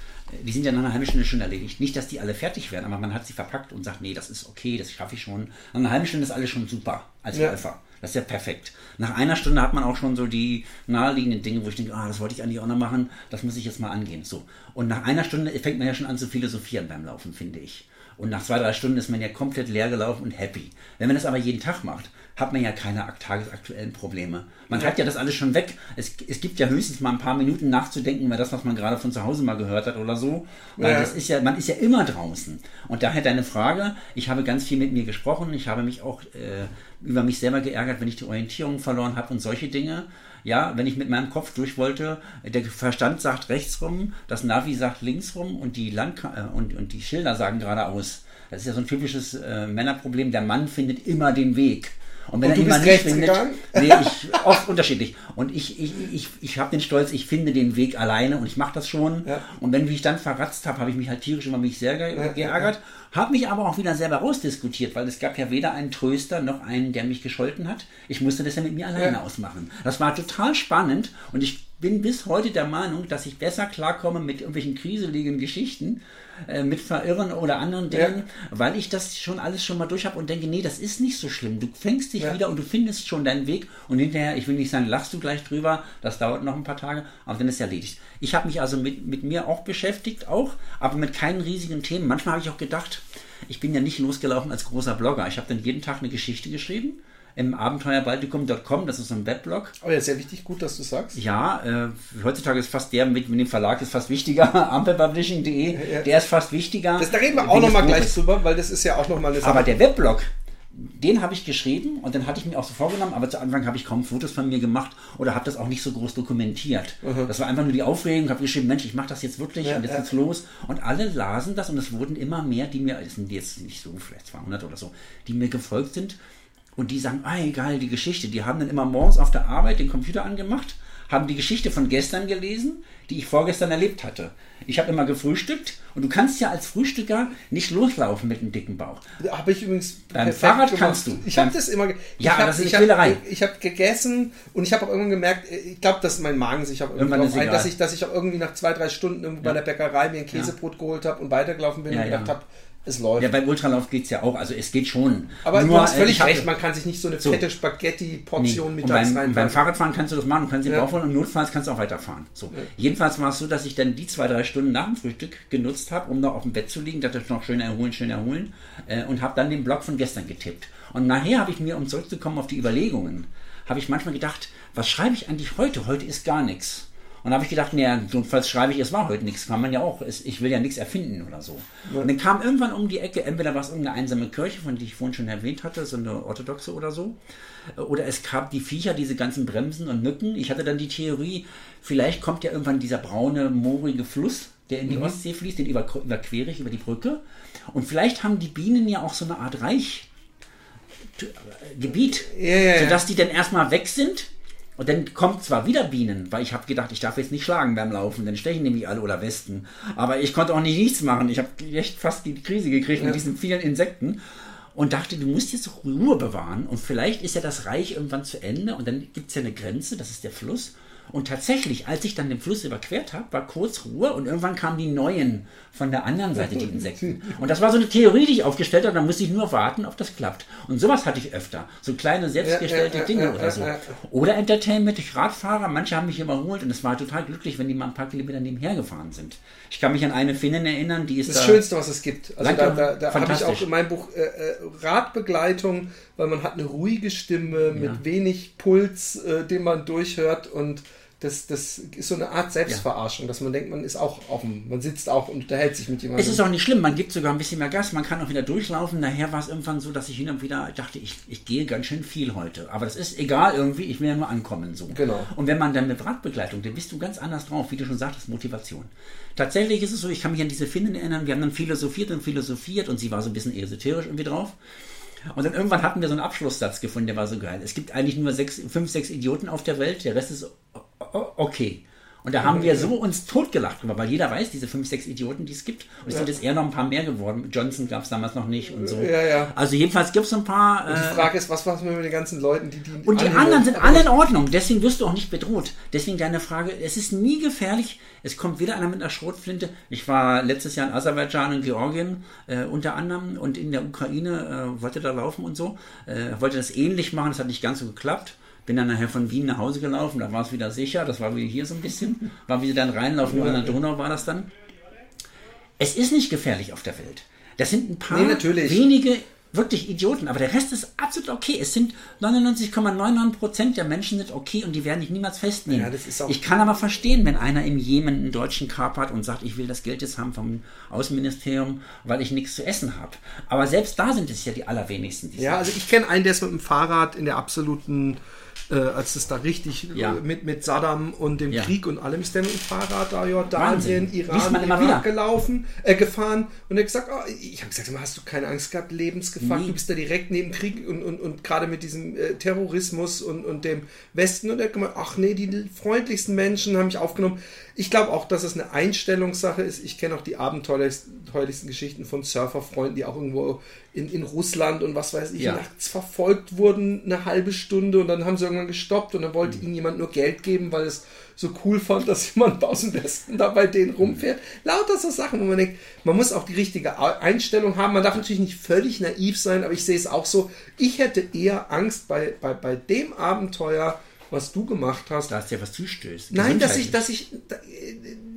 die sind ja nach einer halben Stunde schon erledigt. Nicht, dass die alle fertig werden, aber man hat sie verpackt und sagt, nee, das ist okay, das schaffe ich schon. Nach einer halben Stunde ist alles schon super als ja. Läufer. Das ist ja perfekt. Nach einer Stunde hat man auch schon so die naheliegenden Dinge, wo ich denke, ah, das wollte ich eigentlich auch noch machen, das muss ich jetzt mal angehen. So. Und nach einer Stunde fängt man ja schon an zu philosophieren beim Laufen, finde ich. Und nach zwei, drei Stunden ist man ja komplett leer gelaufen und happy. Wenn man das aber jeden Tag macht, hat man ja keine tagesaktuellen Probleme. Man ja. hat ja das alles schon weg. Es, es gibt ja höchstens mal ein paar Minuten nachzudenken über das, was man gerade von zu Hause mal gehört hat oder so. Weil ja. das ist ja, man ist ja immer draußen. Und daher deine Frage, ich habe ganz viel mit mir gesprochen, ich habe mich auch äh, über mich selber geärgert, wenn ich die Orientierung verloren habe und solche Dinge. Ja, wenn ich mit meinem Kopf durch wollte, der Verstand sagt rechts rum, das Navi sagt links rum und die, Land äh, und, und die Schilder sagen geradeaus. Das ist ja so ein typisches äh, Männerproblem. Der Mann findet immer den Weg. Und wenn und er immer nicht findet, nee, ich, oft unterschiedlich. Und ich, ich, ich, ich habe den Stolz, ich finde den Weg alleine und ich mache das schon. Ja. Und wenn ich dann verratzt habe, habe ich mich halt tierisch über mich sehr ge ja, geärgert. Ja, habe mich aber auch wieder selber rausdiskutiert, weil es gab ja weder einen Tröster noch einen, der mich gescholten hat. Ich musste das ja mit mir alleine ausmachen. Das war total spannend und ich bin bis heute der Meinung, dass ich besser klarkomme mit irgendwelchen kriseligen Geschichten, äh, mit Verirren oder anderen Dingen, ja. weil ich das schon alles schon mal durch habe und denke, nee, das ist nicht so schlimm. Du fängst dich ja. wieder und du findest schon deinen Weg und hinterher, ich will nicht sagen, lachst du gleich drüber, das dauert noch ein paar Tage, aber dann ist es erledigt. Ich habe mich also mit, mit mir auch beschäftigt, auch, aber mit keinen riesigen Themen. Manchmal habe ich auch gedacht, ich bin ja nicht losgelaufen als großer Blogger. Ich habe dann jeden Tag eine Geschichte geschrieben im abenteuerbaltikum.com, das ist so ein Weblog. Oh ja, sehr wichtig, gut, dass du sagst. Ja, äh, heutzutage ist fast der mit, mit dem Verlag ist fast wichtiger, ampelpublishing.de, ja, ja. der ist fast wichtiger. Das, da reden wir auch nochmal gleich ist. drüber, weil das ist ja auch nochmal eine Sache. Aber der Weblog, den habe ich geschrieben und dann hatte ich mir auch so vorgenommen, aber zu Anfang habe ich kaum Fotos von mir gemacht oder habe das auch nicht so groß dokumentiert. Mhm. Das war einfach nur die Aufregung, habe geschrieben, Mensch, ich mache das jetzt wirklich ja, und jetzt ja. geht's los. Und alle lasen das und es wurden immer mehr, die mir, es sind jetzt nicht so, vielleicht 200 oder so, die mir gefolgt sind und die sagen, ah, egal, die Geschichte. Die haben dann immer morgens auf der Arbeit den Computer angemacht, haben die Geschichte von gestern gelesen, die ich vorgestern erlebt hatte. Ich habe immer gefrühstückt und du kannst ja als Frühstücker nicht loslaufen mit einem dicken Bauch. Habe ich übrigens Beim Fahrrad gemacht. kannst du. Ich habe das immer. Ja, ich hab, das ist ich Quälerei. habe ich hab gegessen und ich habe auch irgendwann gemerkt, äh, ich glaube, dass mein Magen sich auch Irgendwann ist ein, dass ich, dass ich auch irgendwie nach zwei, drei Stunden irgendwo bei der Bäckerei mir ein Käsebrot geholt habe und weitergelaufen bin Ja, und gedacht ja. habe, es läuft. Ja, beim Ultralauf geht es ja auch. Also es geht schon. Aber Nur, du hast äh, völlig ich hab- recht, man kann sich nicht so eine So. fette Spaghetti-Portion Nee. mittags und beim, reinfahren. beim Fahrradfahren kannst du das machen, du kannst den Ja. Bauch und notfalls kannst du auch weiterfahren. So. Jedenfalls war es so, dass ich dann die zwei, drei Stunden nach dem Frühstück genutzt habe, um noch auf dem Bett zu liegen, dachte ich noch schön erholen, schön erholen äh, und habe dann den Blog von gestern getippt. Und nachher habe ich mir, um zurückzukommen auf die Überlegungen, habe ich manchmal gedacht, was schreibe ich eigentlich heute? Heute ist gar nichts. Und da habe ich gedacht, naja, notfalls schreibe ich, es war heute nichts, kann man ja auch, ich will ja nichts erfinden oder so. Und dann kam irgendwann um die Ecke, entweder war es irgendeine einsame Kirche, von die ich vorhin schon erwähnt hatte, so eine orthodoxe oder so, oder es gab die Viecher, diese ganzen Bremsen und Mücken. Ich hatte dann die Theorie, vielleicht kommt ja irgendwann dieser braune, moorige Fluss, der in die Ostsee fließt, den über, überquere ich über die Brücke. Und vielleicht haben die Bienen ja auch so eine Art Reich. Gebiet, Ja, ja, ja. sodass die dann erstmal weg sind und dann kommt zwar wieder Bienen, weil ich habe gedacht, ich darf jetzt nicht schlagen beim Laufen, dann stechen nämlich alle oder Westen. Aber ich konnte auch nicht nichts machen. Ich habe echt fast die Krise gekriegt mit diesen vielen Insekten und dachte, du musst jetzt Ruhe bewahren und vielleicht ist ja das Reich irgendwann zu Ende und dann gibt es ja eine Grenze, das ist der Fluss. Und tatsächlich, als ich dann den Fluss überquert habe, war kurz Ruhe und irgendwann kamen die neuen von der anderen Seite, die Insekten. Und das war so eine Theorie, die ich aufgestellt habe, da musste ich nur warten, ob das klappt. Und sowas hatte ich öfter. So kleine selbstgestellte Ja, Dinge ja, oder so. Oder Entertainment durch Radfahrer. Manche haben mich überholt und es war total glücklich, wenn die mal ein paar Kilometer nebenher gefahren sind. Ich kann mich an eine Finnin erinnern, die ist Das da. Schönste, was es gibt. Also da, da, da habe ich auch in meinem Buch äh, äh, Radbegleitung, weil man hat eine ruhige Stimme mit wenig Puls, äh, den man durchhört und das, das ist so eine Art Selbstverarschung, dass man denkt, man ist auch dem, man sitzt auch und unterhält sich mit jemandem. Es ist auch nicht schlimm, man gibt sogar ein bisschen mehr Gas, man kann auch wieder durchlaufen. Nachher war es irgendwann so, dass ich hin und wieder dachte, ich, ich gehe ganz schön viel heute. Aber das ist egal irgendwie, ich will ja nur ankommen so. Genau. Und wenn man dann mit Radbegleitung, dann bist du ganz anders drauf, wie du schon sagtest, Motivation. Tatsächlich ist es so, ich kann mich an diese Finnen erinnern, wir haben dann philosophiert und philosophiert und sie war so ein bisschen esoterisch irgendwie drauf. Und dann irgendwann hatten wir so einen Abschlusssatz gefunden, der war so geil. Es gibt eigentlich nur sechs, fünf, sechs Idioten auf der Welt, der Rest ist okay. Und da haben wir so uns totgelacht drüber, weil jeder weiß, diese fünf, sechs Idioten, die es gibt. Und es sind jetzt eher noch ein paar mehr geworden. Johnson gab es damals noch nicht und so. Ja, ja. Also jedenfalls gibt es ein paar. die Äh, Frage ist, was machen wir mit den ganzen Leuten, die die und die anderen sind alle in Ordnung, deswegen wirst du auch nicht bedroht. Deswegen deine Frage, es ist nie gefährlich, es kommt wieder einer mit einer Schrotflinte. Ich war letztes Jahr in Aserbaidschan und Georgien äh, unter anderem und in der Ukraine äh, wollte da laufen und so. Äh, wollte das ähnlich machen, das hat nicht ganz so geklappt. Bin dann nachher von Wien nach Hause gelaufen, da war es wieder sicher, das war wie hier so ein bisschen. War wie sie dann reinlaufen, nur an der Donau war das dann. Es ist nicht gefährlich auf der Welt. Das sind ein paar Nee, wenige wirklich Idioten, aber der Rest ist absolut okay. Es sind 99,99 Prozent der Menschen sind okay und die werden dich niemals festnehmen. Ja, ich kann aber verstehen, wenn einer im Jemen einen deutschen kapert und sagt, ich will das Geld jetzt haben vom Außenministerium, weil ich nichts zu essen habe. Aber selbst da sind es ja die allerwenigsten. Die Ja, also ich kenne einen, der ist mit dem Fahrrad in der absoluten, äh, als es da richtig Ja. äh, mit, mit Saddam und dem Ja. Krieg und allem ist der mit dem Fahrrad da Jordanien, Wahnsinn. Iran, Irak wieder. gelaufen, äh, gefahren und er hat gesagt, oh, ich habe gesagt, hast du keine Angst gehabt, Lebensgefahr, Nie. du bist da direkt neben Krieg und, und, und gerade mit diesem äh, Terrorismus und, und dem Westen und er hat gemeint, ach nee, die freundlichsten Menschen haben mich aufgenommen. Ich glaube auch, dass es eine Einstellungssache ist. Ich kenne auch die abenteuerlichsten Geschichten von Surferfreunden, die auch irgendwo in, in Russland und was weiß ich, Ja. nachts verfolgt wurden, eine halbe Stunde und dann haben sie irgendwann gestoppt und dann wollte ihnen jemand nur Geld geben, weil es so cool fand, dass jemand aus dem Westen da bei denen rumfährt. Lauter so Sachen, wo man denkt, man muss auch die richtige Einstellung haben. Man darf natürlich nicht völlig naiv sein, aber ich sehe es auch so. Ich hätte eher Angst bei, bei, bei dem Abenteuer, was du gemacht hast, Da ist ja was zustößt. Nein, dass ich, dass ich,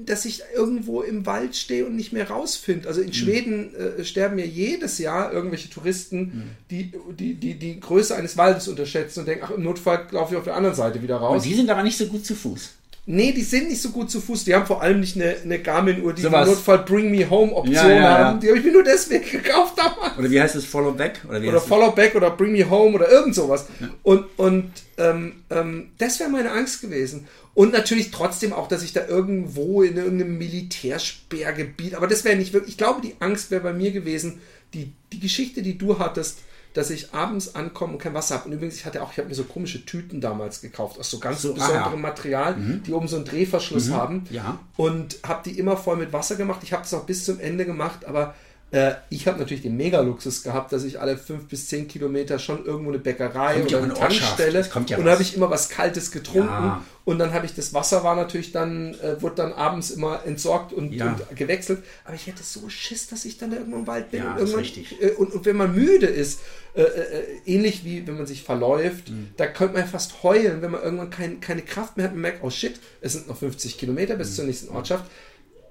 dass ich irgendwo im Wald stehe und nicht mehr rausfinde. Also in Schweden äh, sterben ja jedes Jahr irgendwelche Touristen, die, die, die die Größe eines Waldes unterschätzen und denken, ach, im Notfall laufe ich auf der anderen Seite wieder raus. Und die sind aber nicht so gut zu Fuß. Nee, die sind nicht so gut zu Fuß. Die haben vor allem nicht eine, eine Garmin-Uhr, die Sowas. im Notfall Bring Me Home Option Ja, ja, ja. haben. Die habe ich mir nur deswegen gekauft damals Oder wie heißt es? Follow Back? Oder wie oder? Follow Back oder Bring Me Home oder irgend sowas. Und, und ähm, ähm, das wäre meine Angst gewesen. Und natürlich trotzdem auch, dass ich da irgendwo in irgendeinem Militärsperrgebiet, aber das wäre nicht wirklich, ich glaube, die Angst wäre bei mir gewesen, die, die Geschichte, die du hattest, dass ich abends ankomme und kein Wasser habe. Und übrigens, ich hatte auch, ich habe mir so komische Tüten damals gekauft, aus so ganz So, ah, besonderem ja. Material, die oben so einen Drehverschluss haben. ja. Und habe die immer voll mit Wasser gemacht. Ich habe das auch bis zum Ende gemacht, aber äh, ich habe natürlich den Mega-Luxus gehabt, dass ich alle fünf bis zehn Kilometer schon irgendwo eine Bäckerei Kommt oder eine. Tankstelle kommt ja und habe ich immer was Kaltes getrunken Ja. und dann habe ich das Wasser war natürlich dann, äh, wurde dann abends immer entsorgt und, Ja. und gewechselt. Aber ich hätte so Schiss, dass ich dann da irgendwo im Wald bin. Ja, und, irgendwann, richtig. Äh, und, und wenn man müde ist, äh, äh, ähnlich wie wenn man sich verläuft, Mhm. da könnte man ja fast heulen, wenn man irgendwann kein, keine Kraft mehr hat und merkt, oh shit, es sind noch 50 Kilometer Mhm. bis zur nächsten Ortschaft.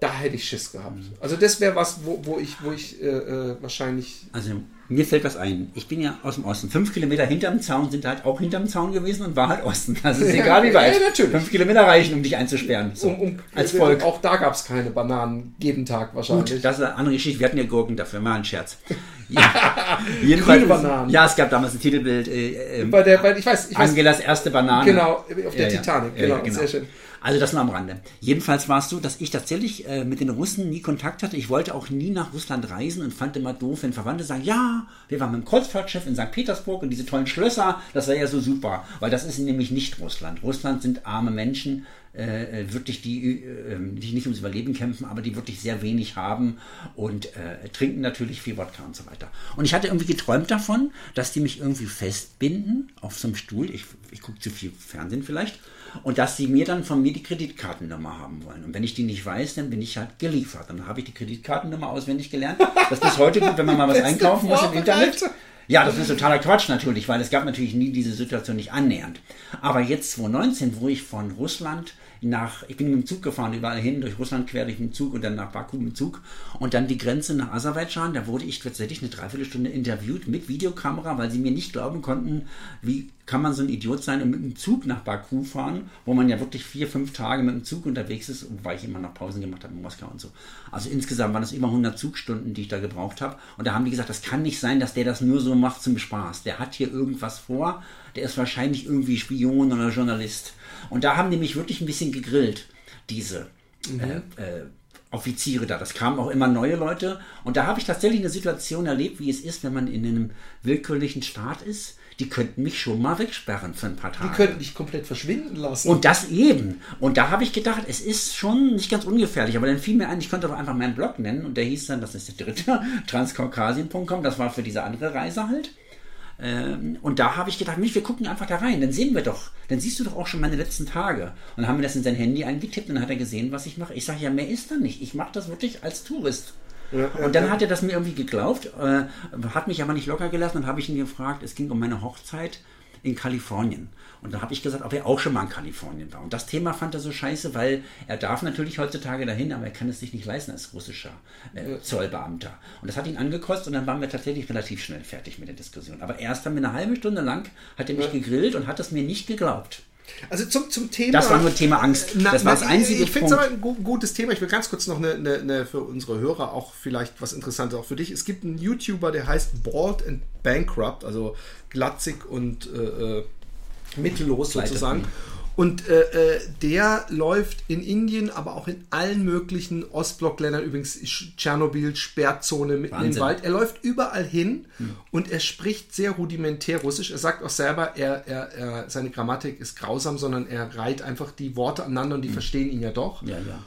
Da hätte ich Schiss gehabt. Also das wäre was, wo, wo ich, wo ich äh, äh, wahrscheinlich Also mir fällt was ein. Ich bin ja aus dem Osten. Fünf Kilometer hinterm Zaun sind halt auch hinterm Zaun gewesen und war halt Osten. Also ist Ja, egal wie weit. ja, natürlich. Fünf Kilometer reichen, um dich einzusperren. So, um, um, als Volk. Auch da gab es keine Bananen jeden Tag wahrscheinlich. Gut, das ist eine andere Geschichte. Wir hatten ja Gurken dafür, mal ein Scherz. Ja, Grüne Bananen. Ja, es gab damals ein Titelbild. Äh, äh, bei der, bei, ich weiß, ich weiß Angelas erste Banane. genau, auf der Ja. Titanic, genau, ja, sehr schön. Also das nur am Rande. Jedenfalls war es so, dass ich tatsächlich äh, mit den Russen nie Kontakt hatte. Ich wollte auch nie nach Russland reisen und fand immer doof, wenn Verwandte sagen, ja, wir waren mit dem Kreuzfahrtschiff in St. Petersburg und diese tollen Schlösser, das wäre ja so super. Weil das ist nämlich nicht Russland. Russland sind arme Menschen, äh, äh, wirklich die, äh, die nicht ums Überleben kämpfen, aber die wirklich sehr wenig haben und äh, trinken natürlich viel Wodka und so weiter. Und ich hatte irgendwie geträumt davon, dass die mich irgendwie festbinden auf so einem Stuhl. Ich, ich gucke zu viel Fernsehen vielleicht. Und dass sie mir dann von mir die Kreditkartennummer haben wollen. Und wenn ich die nicht weiß, dann bin ich halt geliefert. Dann habe ich die Kreditkartennummer auswendig gelernt. Das ist heute gut, wenn man mal was einkaufen muss im Internet. Ja, das ist totaler Quatsch natürlich, weil es gab natürlich nie diese Situation nicht annähernd. Aber jetzt 2019, wo ich von Russland nach, ich bin mit dem Zug gefahren, überall hin, durch Russland quer durch den Zug und dann nach Baku mit dem Zug und dann die Grenze nach Aserbaidschan, da wurde ich tatsächlich eine Dreiviertelstunde interviewt mit Videokamera, weil sie mir nicht glauben konnten, wie kann man so ein Idiot sein und mit dem Zug nach Baku fahren, wo man ja wirklich vier, fünf Tage mit dem Zug unterwegs ist, wobei ich immer noch Pausen gemacht habe in Moskau und so. Also insgesamt waren es über 100 Zugstunden, die ich da gebraucht habe. Und da haben die gesagt, das kann nicht sein, dass der das nur so macht zum Spaß. Der hat hier irgendwas vor, der ist wahrscheinlich irgendwie Spion oder Journalist. Und da haben die mich wirklich ein bisschen gegrillt, diese äh, äh, Offiziere da. Das kamen auch immer neue Leute. Und da habe ich tatsächlich eine Situation erlebt, wie es ist, wenn man in einem willkürlichen Staat ist. Die könnten mich schon mal wegsperren für ein paar Tage. Die könnten dich komplett verschwinden lassen. Und das eben. Und da habe ich gedacht, es ist schon nicht ganz ungefährlich. Aber dann fiel mir ein, ich könnte doch einfach meinen Blog nennen. Und der hieß dann, das ist der dritte, transkaukasien.com. Das war für diese andere Reise halt. Ähm, und da habe ich gedacht, Mensch, wir gucken einfach da rein. Dann sehen wir doch. Dann siehst du doch auch schon meine letzten Tage. Und dann haben wir das in sein Handy eingetippt und dann hat er gesehen, was ich mache. Ich sage, ja, mehr ist da nicht. Ich mache das wirklich als Tourist. und dann hat er das mir irgendwie geglaubt, äh, hat mich aber nicht locker gelassen und habe ich ihn gefragt, es ging um meine Hochzeit in Kalifornien. Und da habe ich gesagt, ob er auch schon mal in Kalifornien war. Und das Thema fand er so scheiße, weil er darf natürlich heutzutage dahin, aber er kann es sich nicht leisten als russischer äh, Zollbeamter. Und das hat ihn angekostet und dann waren wir tatsächlich relativ schnell fertig mit der Diskussion. Aber erst dann eine halbe Stunde lang hat er mich gegrillt und hat es mir nicht geglaubt. Also zum, zum Thema. Das war nur Thema Angst. Das war das einzige Ich finde es aber ein gu gutes Thema. Ich will ganz kurz noch eine, eine, eine für unsere Hörer auch vielleicht was Interessantes auch für dich. Es gibt einen YouTuber, der heißt Bald and Bankrupt, also glatzig und äh, äh, mittellos sozusagen. Und äh, äh, der läuft in Indien, aber auch in allen möglichen Ostblockländern, übrigens Sch- Tschernobyl, Sperrzone mitten im Wahnsinn. Wald. Er läuft überall hin und er spricht sehr rudimentär Russisch. Er sagt auch selber, er, er, er, seine Grammatik ist grausam, sondern er reiht einfach die Worte aneinander und die verstehen ihn ja doch. Ja, ja.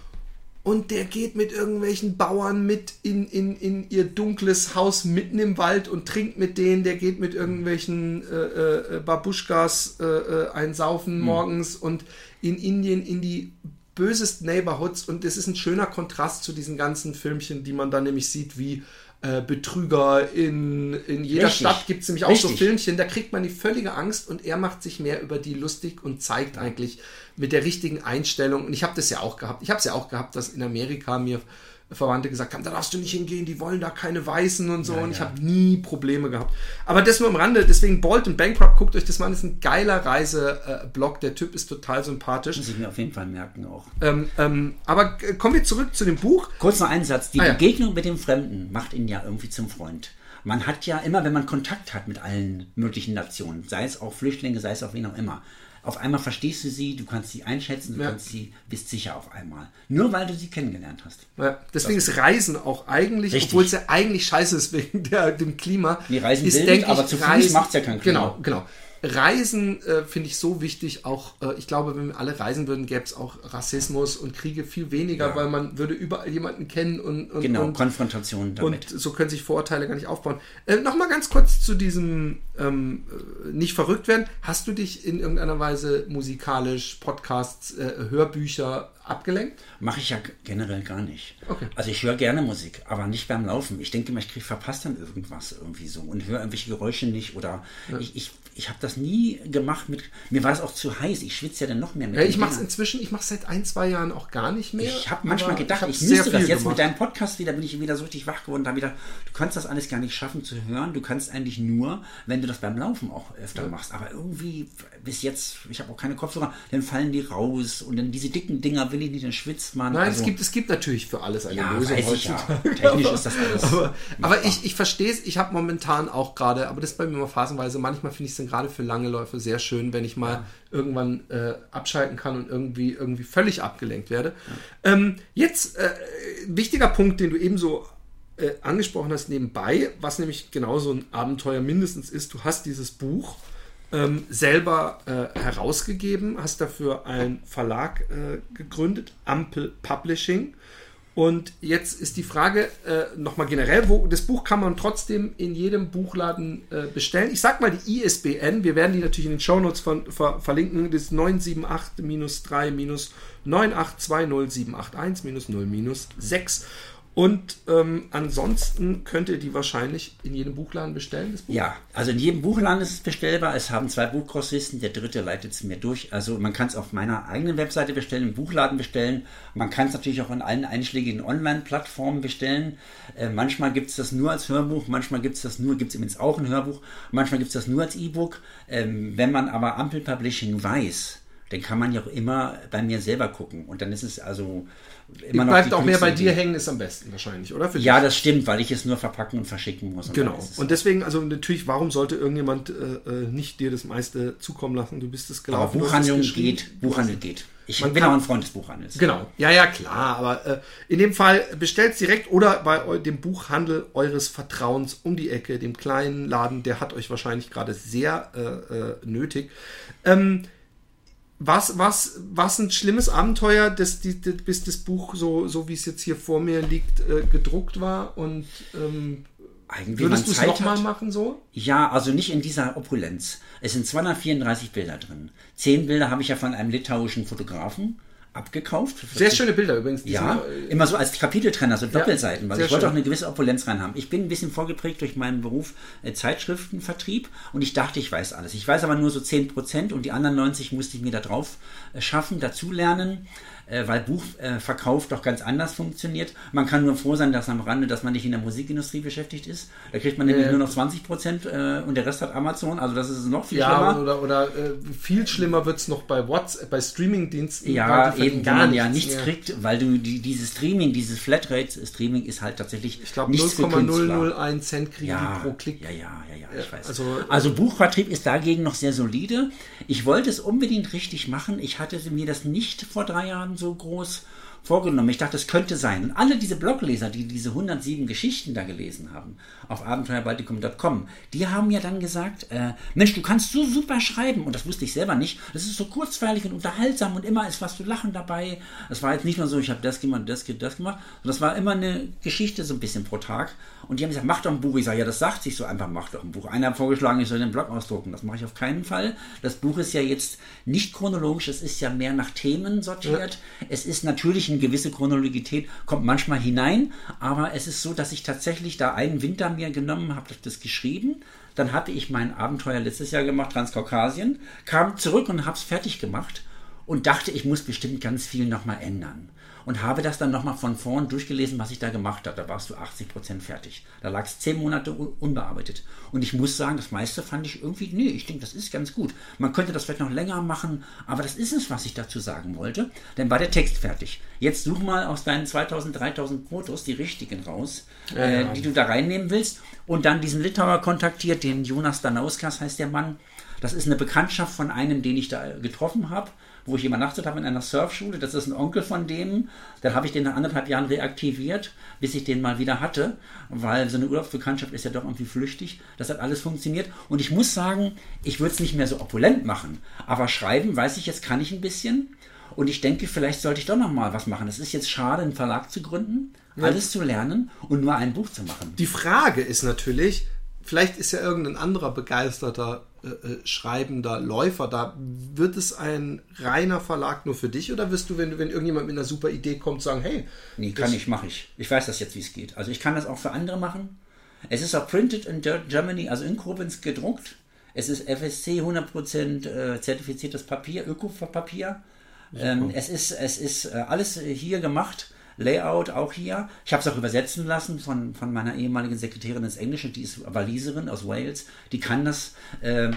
Und der geht mit irgendwelchen Bauern mit in, in, in ihr dunkles Haus mitten im Wald und trinkt mit denen. Der geht mit irgendwelchen äh, äh, Babuschkas äh, äh, einsaufen morgens und in Indien in die bösesten Neighborhoods. Und das ist ein schöner Kontrast zu diesen ganzen Filmchen, die man dann nämlich sieht, wie äh, Betrüger in, in jeder Richtig. Stadt gibt es nämlich auch so Richtig. Filmchen, da kriegt man die völlige Angst und er macht sich mehr über die lustig und zeigt eigentlich mit der richtigen Einstellung. Und ich habe das ja auch gehabt. Ich habe es ja auch gehabt, dass in Amerika mir Verwandte gesagt haben, da darfst du nicht hingehen, die wollen da keine Weißen und so. und ich ja. habe nie Probleme gehabt. Aber das nur am Rande, deswegen Bolt und Bankrupt, guckt euch das mal an, das ist ein geiler Reiseblog. Der Typ ist total sympathisch. Muss ich mir auf jeden Fall merken auch. Ähm, ähm, aber äh, kommen wir zurück zu dem Buch. Kurz noch ein Satz. Die Ah, ja. Begegnung mit dem Fremden macht ihn ja irgendwie zum Freund. Man hat ja immer, wenn man Kontakt hat mit allen möglichen Nationen, sei es auch Flüchtlinge, sei es auch wen auch immer, auf einmal verstehst du sie, du kannst sie einschätzen, du Ja. kannst sie, bist sicher auf einmal. Nur weil du sie kennengelernt hast. Ja, deswegen ist Reisen auch eigentlich, Richtig. obwohl es ja eigentlich scheiße ist wegen der, dem Klima. Nee, Reisen ist, will denk nicht, aber zu Fuß macht's ja kein Klima. Genau, genau. Reisen äh, finde ich so wichtig, auch äh, ich glaube, wenn wir alle reisen würden, gäbe es auch Rassismus und Kriege viel weniger, Ja. weil man würde überall jemanden kennen und, und, Genau, und Konfrontation damit. und so können sich Vorurteile gar nicht aufbauen. Äh, Nochmal ganz kurz zu diesem ähm, äh, nicht verrückt werden. Hast du dich in irgendeiner Weise musikalisch, Podcasts, äh, Hörbücher abgelenkt? Mache ich ja generell gar nicht. Okay. Also ich höre gerne Musik, aber nicht beim Laufen. Ich denke immer, ich krieg verpasst dann irgendwas irgendwie so und höre irgendwelche Geräusche nicht oder ich, ich, ich habe das nie gemacht mit, mir war es auch zu heiß, ich schwitze ja dann noch mehr mit Ja, ich mache es inzwischen, ich mache es seit ein, zwei Jahren auch gar nicht mehr. Ich habe manchmal gedacht, ich, sehr müsste das jetzt gemacht. mit deinem Podcast wieder, bin ich wieder so richtig wach geworden, da wieder, du kannst das alles gar nicht schaffen zu hören, du kannst eigentlich nur, wenn du das beim Laufen auch öfter machst, aber irgendwie bis jetzt, ich habe auch keine Kopfhörer, dann fallen die raus und dann diese dicken Dinger will ich nicht, dann schwitzt man. Nein, also, es, gibt, es gibt natürlich für alles eine ja, Lösung weiß ich ja. Technisch ist das alles. Aber, aber ich, ich verstehe es, ich habe momentan auch gerade, aber das ist bei mir immer phasenweise, manchmal finde ich es dann gerade für lange Läufe sehr schön, wenn ich mal irgendwann äh, abschalten kann und irgendwie, irgendwie völlig abgelenkt werde. Ähm, jetzt, äh, wichtiger Punkt, den du ebenso äh, angesprochen hast nebenbei, was nämlich genauso ein Abenteuer mindestens ist, du hast dieses Buch ähm, selber äh, herausgegeben, hast dafür einen Verlag äh, gegründet, Ampel Publishing. Und jetzt ist die Frage äh, nochmal generell, wo das Buch kann man trotzdem in jedem Buchladen äh, bestellen. Ich sag mal die ISBN, wir werden die natürlich in den Shownotes von, ver, verlinken, das ist 978-3-9820781-0-6. Und ähm, ansonsten könnt ihr die wahrscheinlich in jedem Buchladen bestellen, das Buch. Ja, also in jedem Buchladen ist es bestellbar. Es haben zwei Buchgrossisten, der dritte leitet es mir durch. Also man kann es auf meiner eigenen Webseite bestellen, im Buchladen bestellen. Man kann es natürlich auch in allen einschlägigen Online-Plattformen bestellen. Äh, manchmal gibt es das nur als Hörbuch, manchmal gibt es das nur, gibt es übrigens auch ein Hörbuch, manchmal gibt es das nur als E-Book. Ähm, wenn man aber Ampel Publishing weiß, dann kann man ja auch immer bei mir selber gucken. Und dann ist es also immer noch Bleibt auch mehr bei dir hängen, ist am besten wahrscheinlich, oder? Für Ja, dich? das stimmt, weil ich es nur verpacken und verschicken muss. Und Genau. es Und deswegen, also natürlich, warum sollte irgendjemand äh, äh, nicht dir das meiste zukommen lassen? Du bist es Aber gelaufen. es Buchhandlung geht, Buchhandel geht. Ich Man bin kann- auch ein Freund des Buchhandels. Genau. Ja, ja, klar. Aber äh, in dem Fall bestellt direkt oder bei dem Buchhandel eures Vertrauens um die Ecke, dem kleinen Laden, der hat euch wahrscheinlich gerade sehr äh, äh, nötig. Ähm, was, was, was ein schlimmes Abenteuer, dass die, die, bis das Buch so, so wie es jetzt hier vor mir liegt, äh, gedruckt war und ähm, Eigentlich würdest du es nochmal machen so? Ja, also nicht in dieser Opulenz. Es sind 234 Bilder drin. Zehn Bilder habe ich ja von einem litauischen Fotografen abgekauft. Sehr schöne Bilder übrigens. Ja, sind, äh, immer so als Kapiteltrenner, so Doppelseiten, weil sehr ich wollte schön. auch eine gewisse Opulenz rein haben. Ich bin ein bisschen vorgeprägt durch meinen Beruf äh, Zeitschriftenvertrieb und ich dachte, ich weiß alles. Ich weiß aber nur so 10% und die anderen 90 musste ich mir da drauf äh, schaffen, dazulernen, äh, weil Buchverkauf doch ganz anders funktioniert. Man kann nur froh sein, dass am Rande, dass man nicht in der Musikindustrie beschäftigt ist. Da kriegt man nämlich Ja. nur noch 20% äh, und der Rest hat Amazon, also das ist noch viel ja, schlimmer. oder, oder äh, viel schlimmer wird es noch bei WhatsApp, bei Streamingdiensten. Ja, eben, wo man ja nichts nichts mehr. kriegt, weil du die, dieses Streaming, dieses Flatrate-Streaming ist halt tatsächlich Ich glaube, nichts für Künstler. 0,001 Cent kriegen Ja, die pro Klick. ja, ja, ja, ja, ich weiß. also- Also, Buchvertrieb ist dagegen noch sehr solide. Ich wollte es unbedingt richtig machen. Ich hatte mir das nicht vor drei Jahren so groß vorgenommen. Ich dachte, es könnte sein. Und alle diese Blogleser, die diese 107 Geschichten da gelesen haben, auf abenteuerbaltikum.com, die haben mir dann gesagt, äh, Mensch, du kannst so super schreiben. Und das wusste ich selber nicht. Das ist so kurzweilig und unterhaltsam und immer ist was zu lachen dabei. Es war jetzt nicht nur so, ich habe das gemacht, das, das gemacht. Und das war immer eine Geschichte so ein bisschen pro Tag. Und die haben gesagt, mach doch ein Buch. Ich sage, ja, das sagt sich so einfach, mach doch ein Buch. Einer hat vorgeschlagen, ich soll den Blog ausdrucken. Das mache ich auf keinen Fall. Das Buch ist ja jetzt nicht chronologisch, es ist ja mehr nach Themen sortiert. Es ist natürlich eine gewisse Chronologität, kommt manchmal hinein, aber es ist so, dass ich tatsächlich da einen Winter mir genommen habe, das geschrieben. Dann hatte ich mein Abenteuer letztes Jahr gemacht, Transkaukasien, kam zurück und habe es fertig gemacht und dachte, ich muss bestimmt ganz viel nochmal ändern. Und habe das dann nochmal von vorn durchgelesen, was ich da gemacht habe. Da warst du 80% fertig. Da lag es zehn Monate un unbearbeitet. Und ich muss sagen, das meiste fand ich irgendwie, nee, ich denke, das ist ganz gut. Man könnte das vielleicht noch länger machen, aber das ist es, was ich dazu sagen wollte. Dann war der Text fertig. Jetzt such mal aus deinen 2000, 3000 Fotos die richtigen raus, äh, die du da reinnehmen willst. Und dann diesen Litauer kontaktiert, den Jonas Danauskas heißt der Mann. Das ist eine Bekanntschaft von einem, den ich da getroffen habe, wo ich übernachtet habe in einer Surfschule. Das ist ein Onkel von dem. Dann habe ich den nach anderthalb Jahren reaktiviert, bis ich den mal wieder hatte, weil so eine Urlaubsbekanntschaft ist ja doch irgendwie flüchtig. Das hat alles funktioniert. Und ich muss sagen, ich würde es nicht mehr so opulent machen. Aber schreiben, weiß ich jetzt, kann ich ein bisschen. Und ich denke, vielleicht sollte ich doch noch mal was machen. Es ist jetzt schade, einen Verlag zu gründen, ja. alles zu lernen und nur ein Buch zu machen. Die Frage ist natürlich, vielleicht ist ja irgendein anderer begeisterter äh, äh, schreibender Läufer da. Wird es ein reiner Verlag nur für dich oder wirst du, wenn, wenn irgendjemand mit einer super Idee kommt, sagen, hey. Nee, kann ich, mache ich. Ich weiß das jetzt, wie es geht. Also ich kann das auch für andere machen. Es ist auch printed in Germany, also in Koblenz gedruckt. Es ist FSC 100% äh, zertifiziertes Papier, Ökopapier. Ähm, es ist, es ist äh, alles hier gemacht. Layout auch hier. Ich habe es auch übersetzen lassen von, von meiner ehemaligen Sekretärin ins Englische, die ist Waliserin aus Wales. Die kann das. Äh,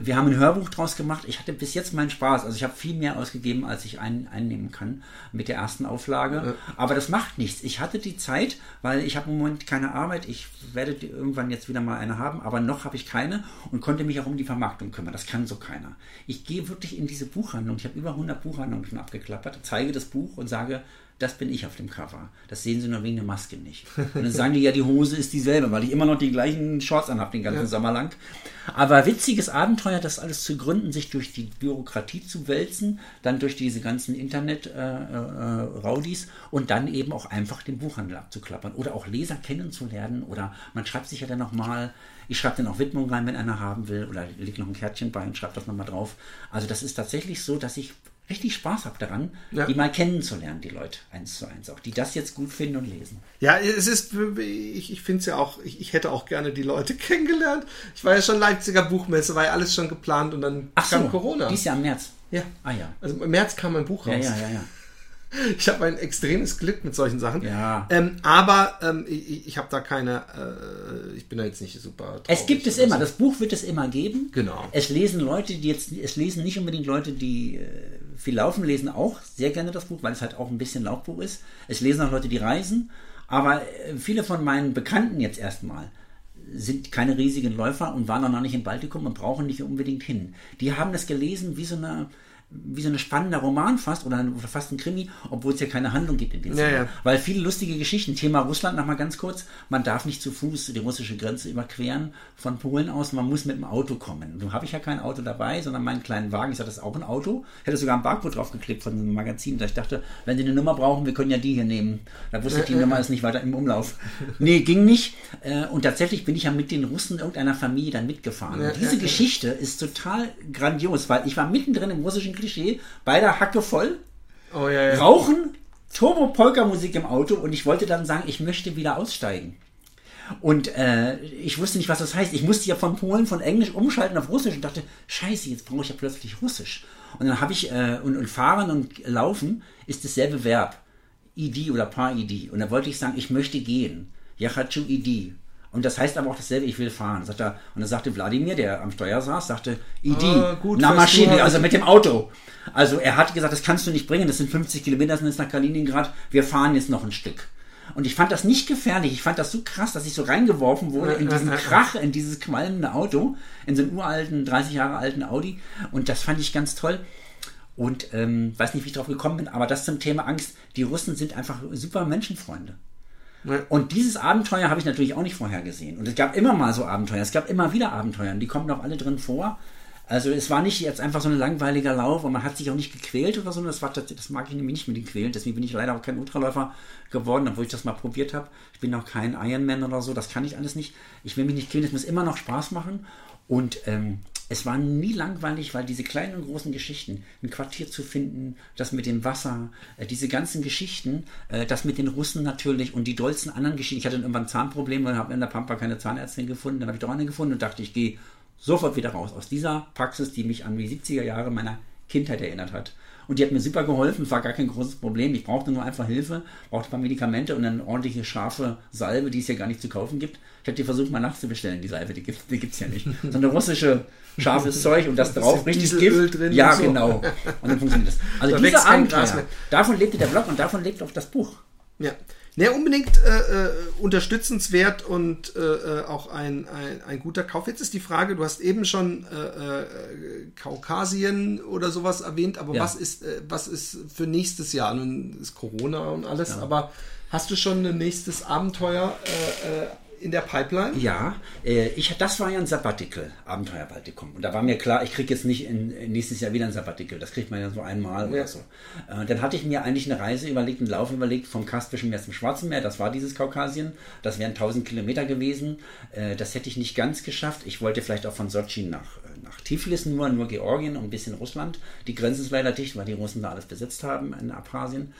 wir haben ein Hörbuch draus gemacht. Ich hatte bis jetzt meinen Spaß. Also ich habe viel mehr ausgegeben, als ich ein, einnehmen kann mit der ersten Auflage. Ja. Aber das macht nichts. Ich hatte die Zeit, weil ich habe im Moment keine Arbeit. Ich werde irgendwann jetzt wieder mal eine haben, aber noch habe ich keine und konnte mich auch um die Vermarktung kümmern. Das kann so keiner. Ich gehe wirklich in diese Buchhandlung. Ich habe über 100 Buchhandlungen schon abgeklappert, zeige das Buch und sage, das bin ich auf dem Cover. Das sehen sie nur wegen der Maske nicht. Und dann sagen die ja, die Hose ist dieselbe, weil ich immer noch die gleichen Shorts anhabe den ganzen ja. Sommer lang. Aber witziges Abenteuer, das alles zu gründen, sich durch die Bürokratie zu wälzen, dann durch diese ganzen Internet-Raudis äh, äh, und dann eben auch einfach den Buchhandel abzuklappern oder auch Leser kennenzulernen oder man schreibt sich ja dann nochmal, ich schreibe dann auch Widmung rein, wenn einer haben will oder lege noch ein Kärtchen bei und schreibe das nochmal drauf. Also das ist tatsächlich so, dass ich richtig Spaß habe daran, ja. die mal kennenzulernen, die Leute, eins zu eins auch, die das jetzt gut finden und lesen. Ja, es ist, ich, ich finde es ja auch, ich, ich, hätte auch gerne die Leute kennengelernt. Ich war ja schon Leipziger Buchmesse, war ja alles schon geplant und dann Ach kam so, Corona. Dies Jahr im März. Ja. Ah ja. Also im März kam mein Buch raus. Ja, ja, ja, ja. Ich habe ein extremes Glück mit solchen Sachen. Ja. Ähm, aber ähm, ich, ich habe da keine, äh, ich bin da jetzt nicht super. Es gibt es immer, so. das Buch wird es immer geben. Genau. Es lesen Leute, die jetzt, es lesen nicht unbedingt Leute, die äh, viel laufen, lesen auch sehr gerne das Buch, weil es halt auch ein bisschen Laufbuch ist. Es lesen auch Leute, die reisen. Aber äh, viele von meinen Bekannten jetzt erstmal sind keine riesigen Läufer und waren noch nicht im Baltikum und brauchen nicht unbedingt hin. Die haben das gelesen wie so eine wie so ein spannender Roman fast oder, fast ein Krimi, obwohl es ja keine Handlung gibt in dem ja, ja. Weil viele lustige Geschichten. Thema Russland nochmal ganz kurz. Man darf nicht zu Fuß die russische Grenze überqueren von Polen aus. Man muss mit dem Auto kommen. Nun habe ich ja kein Auto dabei, sondern meinen kleinen Wagen. Ich sage, das ist auch ein Auto. Hätte sogar ein Barcode draufgeklebt von einem Magazin. Da ich dachte, wenn Sie eine Nummer brauchen, wir können ja die hier nehmen. Da wusste ich, die Nummer ist nicht weiter im Umlauf. Nee, ging nicht. Äh, und tatsächlich bin ich ja mit den Russen irgendeiner Familie dann mitgefahren. Und diese Geschichte ist total grandios, weil ich war mittendrin im russischen Klischee, beide Hacke voll, oh, ja, ja. rauchen, Turbo-Polka-Musik im Auto und ich wollte dann sagen, ich möchte wieder aussteigen. Und äh, ich wusste nicht, was das heißt. Ich musste ja von Polen, von Englisch umschalten auf Russisch und dachte, scheiße, jetzt brauche ich ja plötzlich Russisch. Und dann habe ich, äh, und, und fahren und laufen ist dasselbe Verb. ID oder Pa-ID. Und da wollte ich sagen, ich möchte gehen. Yachachu ID. Und das heißt aber auch dasselbe, ich will fahren. Sagt er, und dann sagte Wladimir, der am Steuer saß, sagte, ID, ah, gut, na Maschine, also mit dem Auto. Also er hat gesagt, das kannst du nicht bringen, das sind 50 Kilometer, das sind jetzt nach Kaliningrad, wir fahren jetzt noch ein Stück. Und ich fand das nicht gefährlich. Ich fand das so krass, dass ich so reingeworfen wurde in diesen Krach, in dieses qualmende Auto, in so einen uralten, 30 Jahre alten Audi. Und das fand ich ganz toll. Und ähm, weiß nicht, wie ich drauf gekommen bin, aber das zum Thema Angst. Die Russen sind einfach super Menschenfreunde. Und dieses Abenteuer habe ich natürlich auch nicht vorher gesehen. Und es gab immer mal so Abenteuer. Es gab immer wieder Abenteuer. Und die kommen auch alle drin vor. Also es war nicht jetzt einfach so ein langweiliger Lauf und man hat sich auch nicht gequält oder so. Das, war, das mag ich nämlich nicht mit den Quälen. Deswegen bin ich leider auch kein Ultraläufer geworden, obwohl ich das mal probiert habe. Ich bin auch kein Ironman oder so. Das kann ich alles nicht. Ich will mich nicht quälen. Es muss immer noch Spaß machen. Und ähm, es war nie langweilig, weil diese kleinen und großen Geschichten, ein Quartier zu finden, das mit dem Wasser, äh, diese ganzen Geschichten, äh, das mit den Russen natürlich und die dollsten anderen Geschichten. Ich hatte dann irgendwann Zahnprobleme und habe in der Pampa keine Zahnärztin gefunden. Dann habe ich doch eine gefunden und dachte, ich gehe sofort wieder raus aus dieser Praxis, die mich an die 70er Jahre meiner Kindheit erinnert hat. Und die hat mir super geholfen, es war gar kein großes Problem. Ich brauchte nur einfach Hilfe, brauchte ein paar Medikamente und eine ordentliche scharfe Salbe, die es ja gar nicht zu kaufen gibt. Ich habe die versucht mal nachzubestellen, die Salbe, die gibt es ja nicht. So eine russische scharfes Zeug und das drauf, richtig Gift. Drin ja, so. genau. Und dann funktioniert das. Also da dieser Abenteuer, davon lebte der Blog und davon lebt auch das Buch. Ja. Ja, unbedingt äh, äh, unterstützenswert und äh, äh, auch ein, ein, ein guter Kauf. Jetzt ist die Frage, du hast eben schon äh, äh, Kaukasien oder sowas erwähnt, aber Ja. was ist äh, was ist für nächstes Jahr? Nun ist Corona und alles, Ja. aber hast du schon ein nächstes Abenteuer äh, äh, in der Pipeline? Ja, äh, ich, das war ja ein Sabbatical, Abenteuer Baltikum. Und da war mir klar, ich kriege jetzt nicht in, nächstes Jahr wieder ein Sabbatical. Das kriegt man ja so einmal Ja. oder so. Äh, dann hatte ich mir eigentlich eine Reise überlegt, einen Lauf überlegt vom Kaspischen Meer zum Schwarzen Meer. Das war dieses Kaukasien. Das wären 1000 Kilometer gewesen. Äh, das hätte ich nicht ganz geschafft. Ich wollte vielleicht auch von Sochi nach, nach Tiflis nur, nur Georgien und ein bisschen Russland. Die Grenze ist leider dicht, weil die Russen da alles besetzt haben in Abkhazien.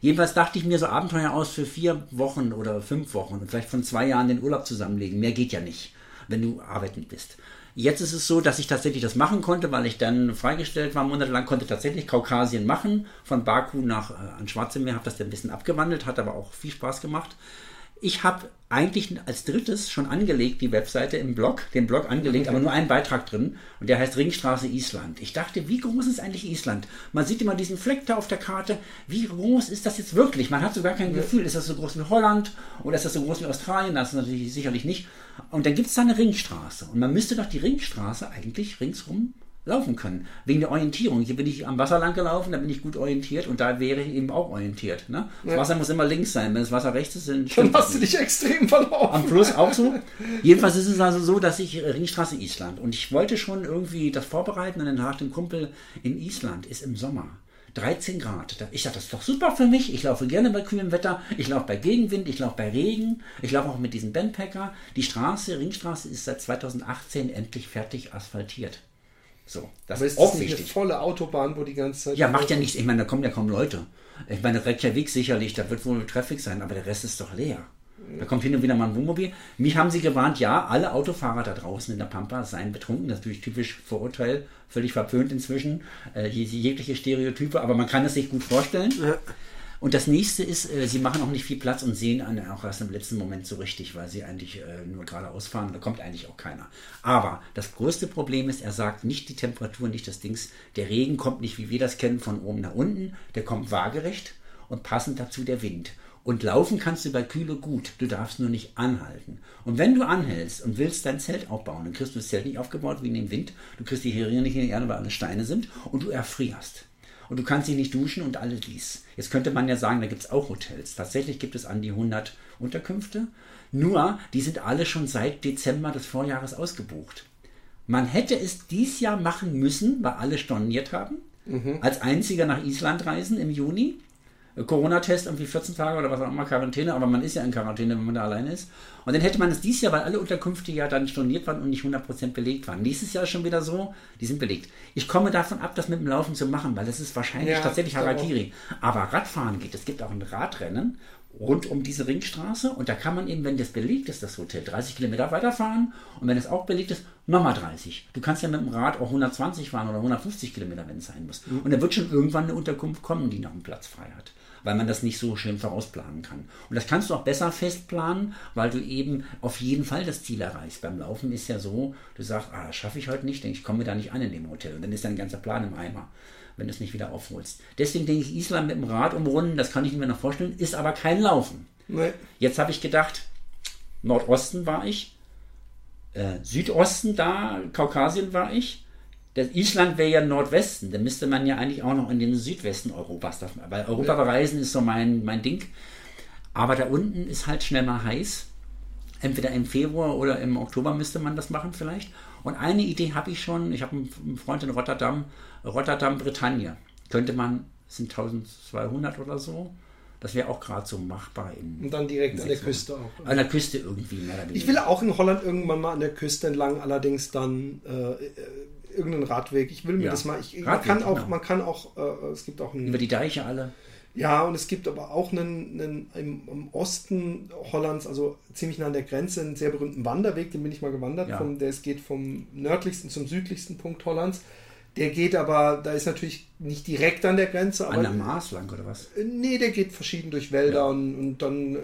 Jedenfalls dachte ich mir so Abenteuer aus für vier Wochen oder fünf Wochen und vielleicht von zwei Jahren den Urlaub zusammenlegen. Mehr geht ja nicht, wenn du arbeiten bist. Jetzt ist es so, dass ich tatsächlich das machen konnte, weil ich dann freigestellt war, monatelang konnte tatsächlich Kaukasien machen, von Baku nach äh, ans Schwarze Meer, habe das dann ein bisschen abgewandelt, hat aber auch viel Spaß gemacht. Ich habe eigentlich als drittes schon angelegt, die Webseite im Blog, den Blog angelegt, aber nur einen Beitrag drin und der heißt Ringstraße Island. Ich dachte, wie groß ist eigentlich Island? Man sieht immer diesen Fleck da auf der Karte. Wie groß ist das jetzt wirklich? Man hat so gar kein Gefühl, ist das so groß wie Holland oder ist das so groß wie Australien? Das ist natürlich sicherlich nicht. Und dann gibt es da eine Ringstraße und man müsste doch die Ringstraße eigentlich ringsrum laufen können. Wegen der Orientierung. Hier bin ich am Wasser lang gelaufen, da bin ich gut orientiert und da wäre ich eben auch orientiert. Ne? Das Ja. Wasser muss immer links sein. Wenn das Wasser rechts ist, dann Dann hast du dich extrem verlaufen. Am Fluss auch so. Jedenfalls ist es also so, dass ich äh, Ringstraße Island und ich wollte schon irgendwie das vorbereiten und dann fragte ein Kumpel in Island ist im Sommer 13 Grad. Ich dachte, das ist doch super für mich. Ich laufe gerne bei kühlem Wetter. Ich laufe bei Gegenwind. Ich laufe bei Regen. Ich laufe auch mit diesem Bandpacker. Die Straße, Ringstraße, ist seit 2018 endlich fertig asphaltiert. So, das Aber ist ist auch nicht eine wichtig. volle Autobahn, wo die ganze Zeit. Ja, macht ja nichts. Ich meine, da kommen ja kaum Leute. Ich meine, Reykjavik sicherlich, da wird wohl Traffic sein, aber der Rest ist doch leer. Da kommt hin und wieder mal ein Wohnmobil. Mich haben sie gewarnt, ja, alle Autofahrer da draußen in der Pampa seien betrunken. Das ist natürlich typisch Vorurteil, völlig verpönt inzwischen. Äh, je- jegliche Stereotype, aber man kann es sich gut vorstellen. Und das nächste ist, äh, sie machen auch nicht viel Platz und sehen an, auch erst im letzten Moment so richtig, weil sie eigentlich äh, nur geradeaus fahren. Da kommt eigentlich auch keiner. Aber das größte Problem ist, er sagt nicht die Temperatur, nicht das Dings. Der Regen kommt nicht, wie wir das kennen, von oben nach unten. Der kommt waagerecht und passend dazu der Wind. Und laufen kannst du bei Kühle gut. Du darfst nur nicht anhalten. Und wenn du anhältst und willst dein Zelt aufbauen, dann kriegst du das Zelt nicht aufgebaut wegen dem Wind. Du kriegst die Heringe nicht in die Erde, weil alle Steine sind. Und du erfrierst und du kannst dich nicht duschen und alles dies. Jetzt könnte man ja sagen, da gibt es auch Hotels. Tatsächlich gibt es an die 100 Unterkünfte. Nur, die sind alle schon seit Dezember des Vorjahres ausgebucht. Man hätte es dies Jahr machen müssen, weil alle storniert haben. Als einziger nach Island reisen im Juni. Corona-Test irgendwie 14 Tage oder was auch immer, Quarantäne, aber man ist ja in Quarantäne, wenn man da alleine ist. Und dann hätte man es dieses Jahr, weil alle Unterkünfte ja dann storniert waren und nicht 100% belegt waren. Nächstes Jahr ist schon wieder so, die sind belegt. Ich komme davon ab, das mit dem Laufen zu machen, weil das ist wahrscheinlich Ja, tatsächlich Harakiri. Aber Radfahren geht. Es gibt auch ein Radrennen rund um diese Ringstraße und da kann man eben, wenn das belegt ist, das Hotel, 30 Kilometer weiterfahren und wenn es auch belegt ist, nochmal 30. Du kannst ja mit dem Rad auch 120 fahren oder 150 Kilometer, wenn es sein muss. Und da wird schon irgendwann eine Unterkunft kommen, die noch einen Platz frei hat. Weil man das nicht so schön vorausplanen kann. Und das kannst du auch besser festplanen, weil du eben auf jeden Fall das Ziel erreichst. Beim Laufen ist ja so, du sagst, ah, das schaffe ich heute nicht, ich, komme da nicht an in dem Hotel. Und dann ist dein ganzer Plan im Eimer wenn du es nicht wieder aufholst. Deswegen denke ich, Island mit dem Rad umrunden, das kann ich mir noch vorstellen, ist aber kein Laufen. Nee. Jetzt habe ich gedacht, Nordosten war ich, äh, Südosten da, Kaukasien war ich. Das Island wäre ja Nordwesten, dann müsste man ja eigentlich auch noch in den Südwesten Europas, weil Europa bereisen ist so mein, mein Ding. Aber da unten ist halt schnell mal heiß. Entweder im Februar oder im Oktober müsste man das machen vielleicht. Und eine Idee habe ich schon. Ich habe einen Freund in Rotterdam, Rotterdam, Bretagne. Könnte man, sind 1200 oder so. Das wäre auch gerade so machbar in, Und dann direkt an der Küste auch. An der Küste irgendwie mehr oder weniger. Ich will auch in Holland irgendwann mal an der Küste entlang, allerdings dann äh, äh, irgendeinen Radweg. Ich will mir Ja. das mal. Ich, man Radweg, kann auch, genau. man kann auch, äh, es gibt auch einen, Über die Deiche alle. ja, und es gibt aber auch einen, einen im, im Osten Hollands, also ziemlich nah an der Grenze, einen sehr berühmten Wanderweg, den bin ich mal gewandert. Ja. Vom, der es geht vom nördlichsten zum südlichsten Punkt Hollands. Der geht aber, da ist natürlich nicht direkt an der Grenze, aber An der Mars lang oder was? Äh, Nee, der geht verschieden durch Wälder Ja. und, und dann äh,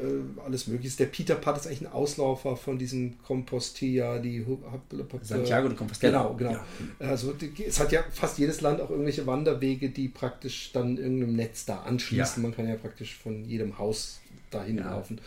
alles mögliche. Der Peter Pat ist eigentlich ein Auslaufer von diesem Compostilla, die Hub- Santiago de Compostela. Genau, genau. Ja. Also die, es hat ja fast jedes Land auch irgendwelche Wanderwege, die praktisch dann irgendeinem Netz da anschließen. Ja. Man kann ja praktisch von jedem Haus dahin laufen.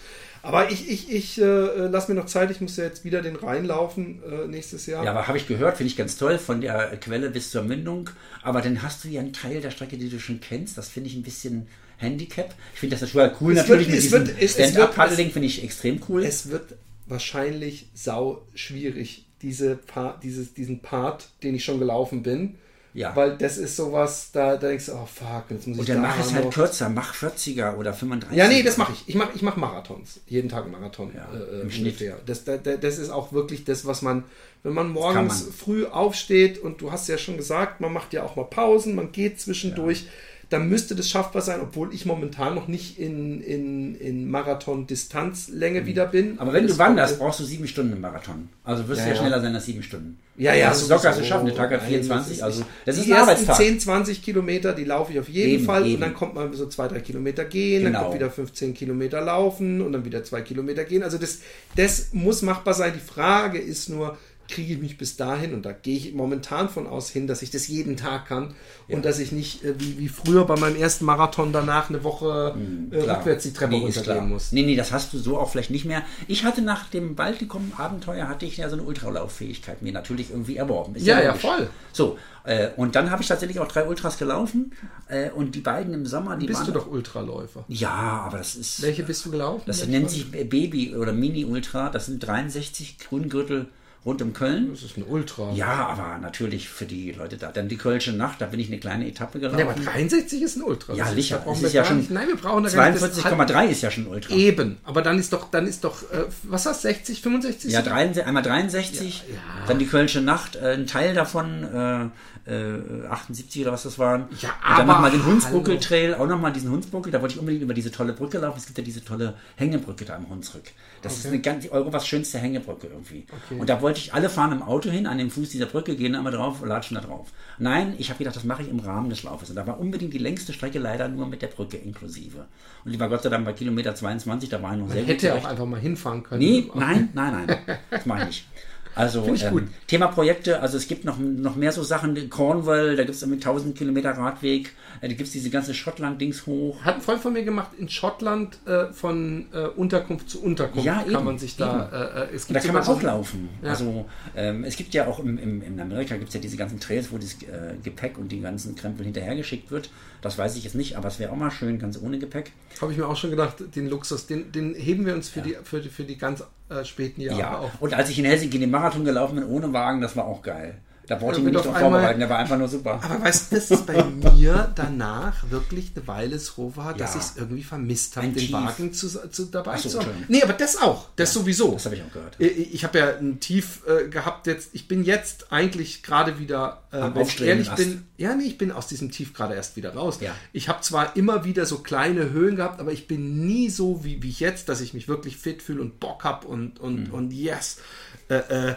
Aber ich, ich, ich äh, lass mir noch Zeit, ich muss ja jetzt wieder den Rhein laufen äh, nächstes Jahr. Ja, aber habe ich gehört, finde ich ganz toll, von der Quelle bis zur Mündung. Aber dann hast du ja einen Teil der Strecke, die du schon kennst. Das finde ich ein bisschen Handicap. Ich finde das total cool. Es Natürlich wird- mit es diesem Stand-Up-Paddling finde ich extrem cool. Es wird wahrscheinlich sau schwierig, diese Part, dieses, diesen Part, den ich schon gelaufen bin. Ja. Weil das ist sowas, da, da denkst du, oh fuck, jetzt muss ich Und dann da mach es halt noch- kürzer, mach 40er oder 35. Ja, nee, das mache ich. Ich mache ich mach Marathons. Jeden Tag einen Marathon. Ja, äh, im äh, Schnitt. ungefähr. Das, da- da- das ist auch wirklich das, was man, wenn man morgens man. früh aufsteht und du hast ja schon gesagt, man macht ja auch mal Pausen, man geht zwischendurch, dann müsste das schaffbar sein, obwohl ich momentan noch nicht in, in, in Marathon-Distanzlänge wieder bin. Mhm. Aber wenn du wanderst, brauchst du sieben Stunden im Marathon. Also wirst du Ja, ja, schneller sein als sieben Stunden. Ja, ja, Das ist locker zu schaffen. Der Tag hat Nein, 24, das ist also das ist ein Arbeitstag. 10, 20 Kilometer, die laufe ich auf jeden Eben, Fall eben. und dann kommt man so zwei, drei Kilometer gehen, dann Genau. kommt wieder 15 Kilometer laufen und dann wieder zwei Kilometer gehen. Also das, das muss machbar sein. Die Frage ist nur, kriege ich mich bis dahin und da gehe ich momentan von aus hin, dass ich das jeden Tag kann und dass ich nicht äh, wie, wie früher bei meinem ersten Marathon danach eine Woche äh, Klar. rückwärts die Treppe nee, runtergehen muss. Nee, nee, das hast du so auch vielleicht nicht mehr. Ich hatte nach dem Baltikum-Abenteuer hatte ich ja so eine Ultralauffähigkeit mir natürlich irgendwie erworben. Ist Ja, ja, logisch. voll. So, äh, und dann habe ich tatsächlich auch drei Ultras gelaufen äh, und die beiden im Sommer, die Bist waren... du doch Ultraläufer. Ja, aber das ist... Welche bist du gelaufen? Das nennt sich Baby oder Mini-Ultra. Das sind 63 Grüngürtel rund um Köln. Das ist ein Ultra. Ja, aber natürlich für die Leute da. Dann die Kölsche Nacht, da bin ich eine kleine Etappe gelaufen. Ja, aber 63 ist ein Ultra. Ja, Das sicher. da brauchen Es wir ist ja schon nicht- Nein, wir brauchen da gar nicht das- 42,3 ist ja schon Ultra. Eben, aber dann ist doch, dann ist doch, äh, was hast du, 60, 65? Ja, 63, einmal 63, Ja, ja. dann die Kölsche Nacht, äh, ein Teil davon, äh, äh, 78 oder was das waren. Ja, Und dann nochmal den. Hunsbuckel-Trail, auch nochmal diesen Hunsbuckel, da wollte ich unbedingt über diese tolle Brücke laufen. Es gibt ja diese tolle Hängebrücke da am Hunsrück. Das ist eine ganz, Europas schönste Hängebrücke irgendwie. Und da wollte ich, alle fahren im Auto hin, an dem Fuß dieser Brücke, gehen einmal drauf, latschen da drauf. Nein, ich habe gedacht, das mache ich im Rahmen des Laufes. Und da war unbedingt die längste Strecke leider nur mit der Brücke inklusive. Und die war Gott sei Dank bei Kilometer 22, da war ich noch sehr gut Hätte auch einfach mal hinfahren können. Nee, nein, nein, nein. Das mache ich nicht. Also ähm, gut. Thema Projekte, also es gibt noch, noch mehr so Sachen, Cornwall, da gibt es mit 1000 Kilometer Radweg, äh, da gibt es diese ganze Schottland-Dings hoch. Hat ein Freund von mir gemacht, in Schottland äh, von äh, Unterkunft zu Unterkunft Ja, kann eben, man sich da. Äh, äh, es Und da kann man auch laufen. Ja. Also ähm, es gibt ja auch im, im, in Amerika gibt es ja diese ganzen Trails, wo das Gepäck und die ganzen Krempel hinterhergeschickt wird. Das weiß ich jetzt nicht, aber es wäre auch mal schön, ganz ohne Gepäck. Habe ich mir auch schon gedacht, den Luxus, den, den heben wir uns für, die, für, die, für die ganz äh, späten Jahre Ja, auf. und als ich in Helsinki den Marathon gelaufen bin ohne Wagen, das war auch geil. Da Ja, ich mich nicht drauf vorbereiten, der war einfach nur super. Aber weißt du, dass es bei mir danach wirklich eine Weile so war, dass Ja. ich es irgendwie vermisst habe, den Tief. Wagen zu, zu, dabei so, zu haben. Nee, aber das auch. Das sowieso. Das habe ich auch gehört. Ich, ich habe ja ein Tief äh, gehabt jetzt. Ich bin jetzt eigentlich gerade wieder, äh, wenn ich ehrlich Ast. bin, ja, nee, ich bin aus diesem Tief gerade erst wieder raus. Ja. Ich habe zwar immer wieder so kleine Höhen gehabt, aber ich bin nie so wie, wie jetzt, dass ich mich wirklich fit fühle und Bock habe und, und, Mhm. und yes. Äh, äh, äh,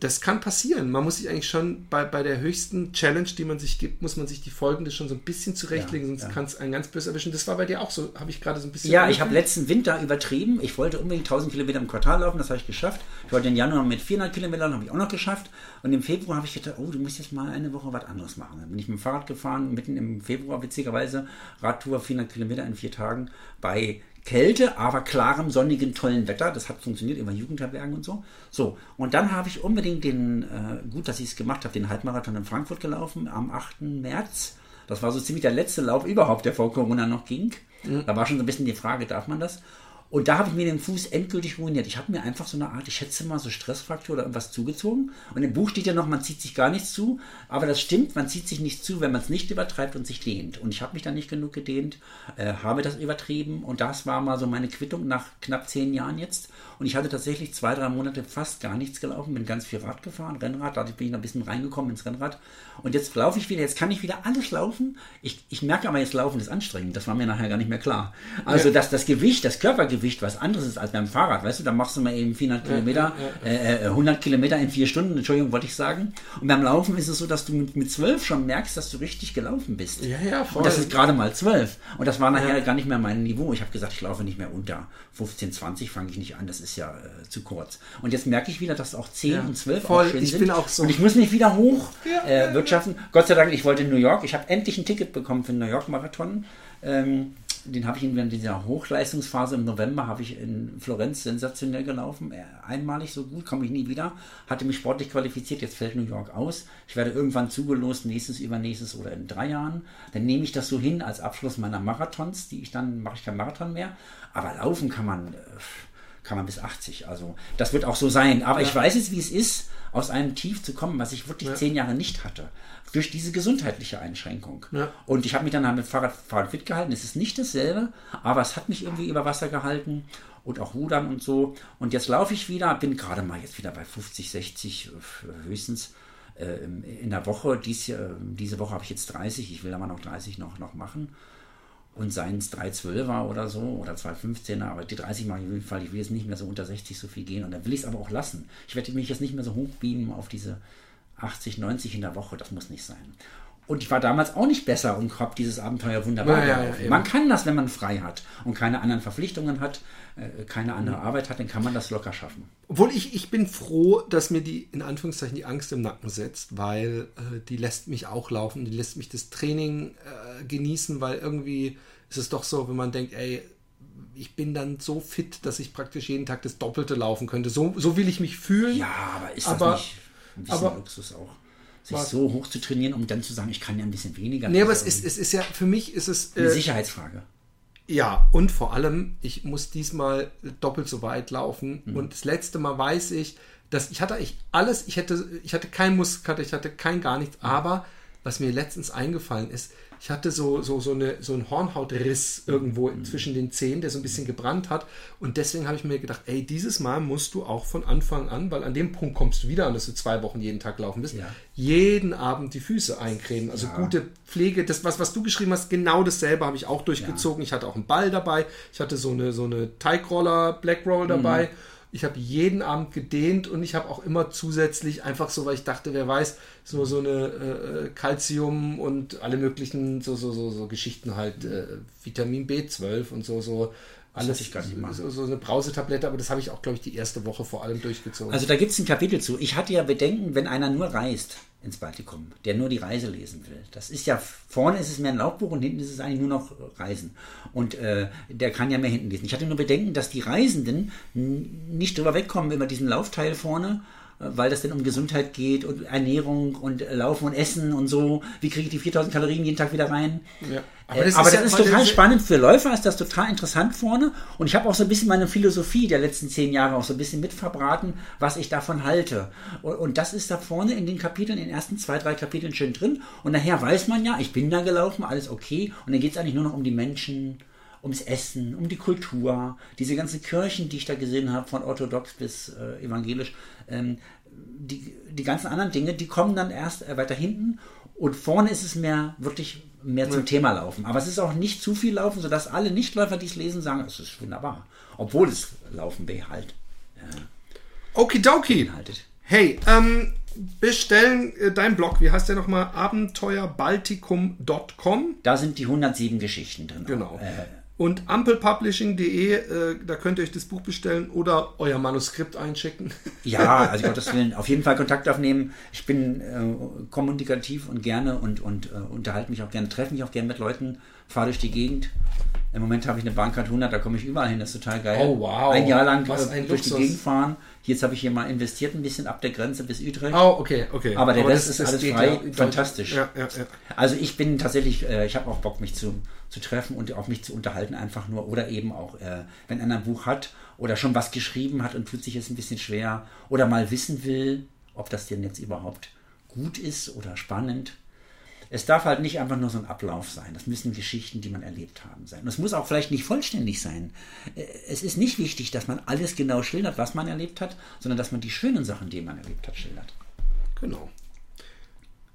das kann passieren. Man muss sich eigentlich schon bei, bei der höchsten Challenge, die man sich gibt, muss man sich die folgende schon so ein bisschen zurechtlegen, Ja, sonst ja. kann es einen ganz böse erwischen. Das war bei dir auch so, habe ich gerade so ein bisschen. Ja, ich habe letzten Winter übertrieben. Ich wollte unbedingt 1000 Kilometer im Quartal laufen, das habe ich geschafft. Ich wollte im Januar mit 400 Kilometern, habe ich auch noch geschafft. Und im Februar habe ich gedacht, oh, du musst jetzt mal eine Woche was anderes machen. Dann bin ich mit dem Fahrrad gefahren, mitten im Februar witzigerweise, Radtour 400 Kilometer in vier Tagen bei Kälte, aber klarem, sonnigen, tollen Wetter. Das hat funktioniert über Jugendherbergen und so. So, und dann habe ich unbedingt den, äh, gut, dass ich es gemacht habe, den Halbmarathon in Frankfurt gelaufen am 8. März. Das war so ziemlich der letzte Lauf überhaupt, der vor Corona noch ging. Da war schon so ein bisschen die Frage, darf man das? Und da habe ich mir den Fuß endgültig ruiniert. Ich habe mir einfach so eine Art, ich schätze mal, so Stressfraktur oder irgendwas zugezogen. Und im Buch steht ja noch, man zieht sich gar nichts zu. Aber das stimmt, man zieht sich nicht zu, wenn man es nicht übertreibt und sich dehnt. Und ich habe mich dann nicht genug gedehnt, äh, habe das übertrieben. Und das war mal so meine Quittung nach knapp zehn Jahren jetzt. Und ich hatte tatsächlich zwei, drei Monate fast gar nichts gelaufen, bin ganz viel Rad gefahren, Rennrad, dadurch bin ich noch ein bisschen reingekommen ins Rennrad. Und jetzt laufe ich wieder, jetzt kann ich wieder alles laufen. Ich, ich merke aber, jetzt Laufen ist anstrengend. Das war mir nachher gar nicht mehr klar. Also Ja. dass das Gewicht, das Körpergewicht was anderes ist als beim Fahrrad. Weißt du, da machst du mal eben 400 Kilometer, Äh, äh, 100 Kilometer in vier Stunden, Entschuldigung, wollte ich sagen. Und beim Laufen ist es so, dass du mit, mit 12 schon merkst, dass du richtig gelaufen bist. Ja, ja, voll. Und das ist gerade mal 12. Und das war nachher gar nicht mehr mein Niveau. Ich habe gesagt, ich laufe nicht mehr unter 15, 20 fange ich nicht an. Das ist ja äh, zu kurz. Und jetzt merke ich wieder, dass auch 10 Ja, und 12 voll. auch schön Ich sind. bin auch so. Und ich muss mich wieder hoch Ja, äh, wirtschaften. Gott sei Dank, ich wollte in New York. Ich habe endlich ein Ticket bekommen für den New York Marathon. Ähm, den habe ich in dieser Hochleistungsphase im November habe ich in Florenz sensationell gelaufen, äh, einmalig so gut, komme ich nie wieder, hatte mich sportlich qualifiziert, jetzt fällt New York aus. Ich werde irgendwann zugelost, nächstes, übernächstes oder in drei Jahren. Dann nehme ich das so hin als Abschluss meiner Marathons, die ich dann mache ich kein Marathon mehr, aber laufen kann man äh, kann man bis 80. Also das wird auch so sein. Aber ja. ich weiß jetzt, wie es ist, aus einem Tief zu kommen, was ich wirklich ja. zehn Jahre nicht hatte. Durch diese gesundheitliche Einschränkung. Ja. Und ich habe mich dann mit Fahrrad, Fahrrad fit gehalten. Es ist nicht dasselbe, aber es hat mich irgendwie über Wasser gehalten und auch Rudern und so. Und jetzt laufe ich wieder, bin gerade mal jetzt wieder bei 50, 60 äh, höchstens äh, in der Woche. Dies, äh, diese Woche habe ich jetzt 30, ich will aber noch 30 noch, noch machen und seien es 312er oder so oder 215er, aber die 30 mache ich auf jeden Fall. Ich will jetzt nicht mehr so unter 60 so viel gehen und dann will ich es aber auch lassen. Ich werde mich jetzt nicht mehr so hochbeamen auf diese 80, 90 in der Woche, das muss nicht sein. Und ich war damals auch nicht besser und habe dieses Abenteuer wunderbar ja, ja, Man kann das, wenn man frei hat und keine anderen Verpflichtungen hat, äh, keine andere mhm. Arbeit hat, dann kann man das locker schaffen. Obwohl ich, ich bin froh, dass mir die, in Anführungszeichen, die Angst im Nacken setzt, weil äh, die lässt mich auch laufen, die lässt mich das Training äh, genießen, weil irgendwie ist es doch so, wenn man denkt, ey, ich bin dann so fit, dass ich praktisch jeden Tag das Doppelte laufen könnte. So, so will ich mich fühlen. Ja, aber ist das aber, nicht ein bisschen aber, Luxus auch? Sich was? so hoch zu trainieren, um dann zu sagen, ich kann ja ein bisschen weniger. Nee, aber es ist, es ist ja, für mich ist es. Eine äh, Sicherheitsfrage. Ja, und vor allem, ich muss diesmal doppelt so weit laufen. Mhm. Und das letzte Mal weiß ich, dass ich hatte eigentlich alles, ich hätte, ich hatte kein Muskelkater, ich hatte kein gar nichts, mhm. aber was mir letztens eingefallen ist, ich hatte so, so, so, eine, so einen Hornhautriss irgendwo mhm. zwischen den Zähnen, der so ein bisschen gebrannt hat. Und deswegen habe ich mir gedacht, ey, dieses Mal musst du auch von Anfang an, weil an dem Punkt kommst du wieder an, dass du zwei Wochen jeden Tag laufen bist, ja. jeden Abend die Füße eincremen. Also ja. gute Pflege. Das, was, was du geschrieben hast, genau dasselbe habe ich auch durchgezogen. Ja. Ich hatte auch einen Ball dabei. Ich hatte so eine, so eine Teigroller, Black Roll dabei. Mhm. Ich habe jeden Abend gedehnt und ich habe auch immer zusätzlich einfach so, weil ich dachte, wer weiß, so so eine Calcium äh, und alle möglichen so so so, so Geschichten halt äh, Vitamin B12 und so so alles ich gar nicht machen. So, so eine Brausetablette, aber das habe ich auch, glaube ich, die erste Woche vor allem durchgezogen. Also da gibt es ein Kapitel zu. Ich hatte ja Bedenken, wenn einer nur reist ins Baltikum, der nur die Reise lesen will. Das ist ja, vorne ist es mehr ein Laufbuch und hinten ist es eigentlich nur noch Reisen. Und äh, der kann ja mehr hinten lesen. Ich hatte nur Bedenken, dass die Reisenden nicht drüber wegkommen über diesen Laufteil vorne weil das denn um Gesundheit geht und Ernährung und Laufen und Essen und so. Wie kriege ich die 4000 Kalorien jeden Tag wieder rein? Ja. Aber das, äh, aber ist, das ist total spannend. Für Läufer ist das total interessant vorne. Und ich habe auch so ein bisschen meine Philosophie der letzten zehn Jahre auch so ein bisschen mitverbraten, was ich davon halte. Und, und das ist da vorne in den Kapiteln, in den ersten zwei, drei Kapiteln schön drin. Und nachher weiß man ja, ich bin da gelaufen, alles okay. Und dann geht es eigentlich nur noch um die Menschen, ums Essen, um die Kultur, diese ganzen Kirchen, die ich da gesehen habe, von orthodox bis äh, evangelisch, ähm, die, die ganzen anderen Dinge, die kommen dann erst äh, weiter hinten und vorne ist es mehr wirklich mehr zum ja. Thema laufen. Aber es ist auch nicht zu viel laufen, sodass alle Nichtläufer, die es lesen, sagen, es ist wunderbar. Obwohl es Laufen behalt. Ja. Okidoki. Beinhaltet. Hey, ähm, bestellen äh, dein Blog, wie heißt der nochmal? Abenteuerbaltikum.com. Da sind die 107 Geschichten drin. Genau. Äh, und ampelpublishing.de, äh, da könnt ihr euch das Buch bestellen oder euer Manuskript einschicken. Ja, also Gottes Willen, auf jeden Fall Kontakt aufnehmen. Ich bin äh, kommunikativ und gerne und, und äh, unterhalte mich auch gerne, treffe mich auch gerne mit Leuten, fahre durch die Gegend. Im Moment habe ich eine Bahncard 100, da komme ich überall hin, das ist total geil. Oh wow. Ein Jahr lang Was ein durch Luxus. die Gegend fahren. Jetzt habe ich hier mal investiert ein bisschen ab der Grenze bis Utrecht. Oh, okay, okay. Aber der Aber Rest ist, alles frei, ja, fantastisch. Ja, ja, ja. Also ich bin tatsächlich, äh, ich habe auch Bock, mich zu, zu treffen und auch mich zu unterhalten, einfach nur. Oder eben auch, äh, wenn einer ein Buch hat oder schon was geschrieben hat und tut sich jetzt ein bisschen schwer oder mal wissen will, ob das denn jetzt überhaupt gut ist oder spannend es darf halt nicht einfach nur so ein Ablauf sein. Das müssen Geschichten, die man erlebt haben, sein. Und es muss auch vielleicht nicht vollständig sein. Äh, es ist nicht wichtig, dass man alles genau schildert, was man erlebt hat, sondern dass man die schönen Sachen, die man erlebt hat, schildert. Genau.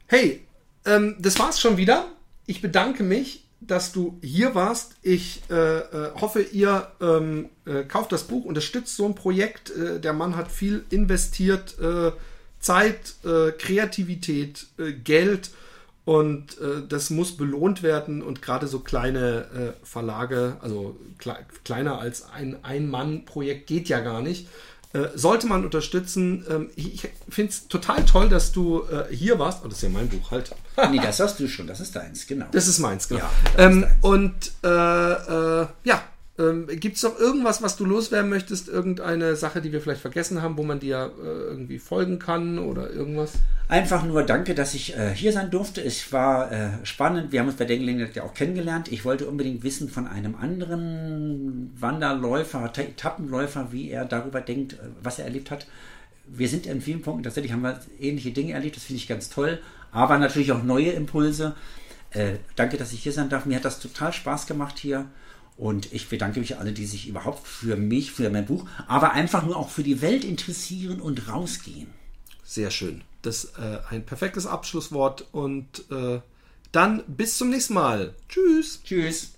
Hey, ähm, das war's schon wieder. Ich bedanke mich, dass du hier warst. Ich äh, äh, hoffe, ihr ähm, äh, kauft das Buch, unterstützt so ein Projekt. Äh, der Mann hat viel investiert, äh, Zeit, Kreativität, Geld und äh, das muss belohnt werden und gerade so kleine äh, Verlage, also kle kleiner als ein Ein-Mann-Projekt geht ja gar nicht. Äh, sollte man unterstützen. Ähm, ich finde es total toll, dass du äh, hier warst. Oh, das ist ja mein Buch, halt. nee, das hast du schon, das ist deins, genau. Das ist meins, genau. Ja, ähm, ist deins. und äh, äh, ja, ähm, gibt es noch irgendwas, was du loswerden möchtest? Irgendeine Sache, die wir vielleicht vergessen haben, wo man dir äh, irgendwie folgen kann oder irgendwas? Einfach nur danke, dass ich äh, hier sein durfte. Es war äh, spannend. Wir haben uns bei der ja auch kennengelernt. Ich wollte unbedingt wissen von einem anderen Wanderläufer, Ta- Etappenläufer, wie er darüber denkt, äh, was er erlebt hat. Wir sind in vielen Punkten tatsächlich haben wir ähnliche Dinge erlebt. Das finde ich ganz toll. Aber natürlich auch neue Impulse. Äh, danke, dass ich hier sein darf. Mir hat das total Spaß gemacht hier. Und ich bedanke mich alle, die sich überhaupt für mich, für mein Buch, aber einfach nur auch für die Welt interessieren und rausgehen. Sehr schön. Das ist äh, ein perfektes Abschlusswort und äh, dann bis zum nächsten Mal. Tschüss. Tschüss.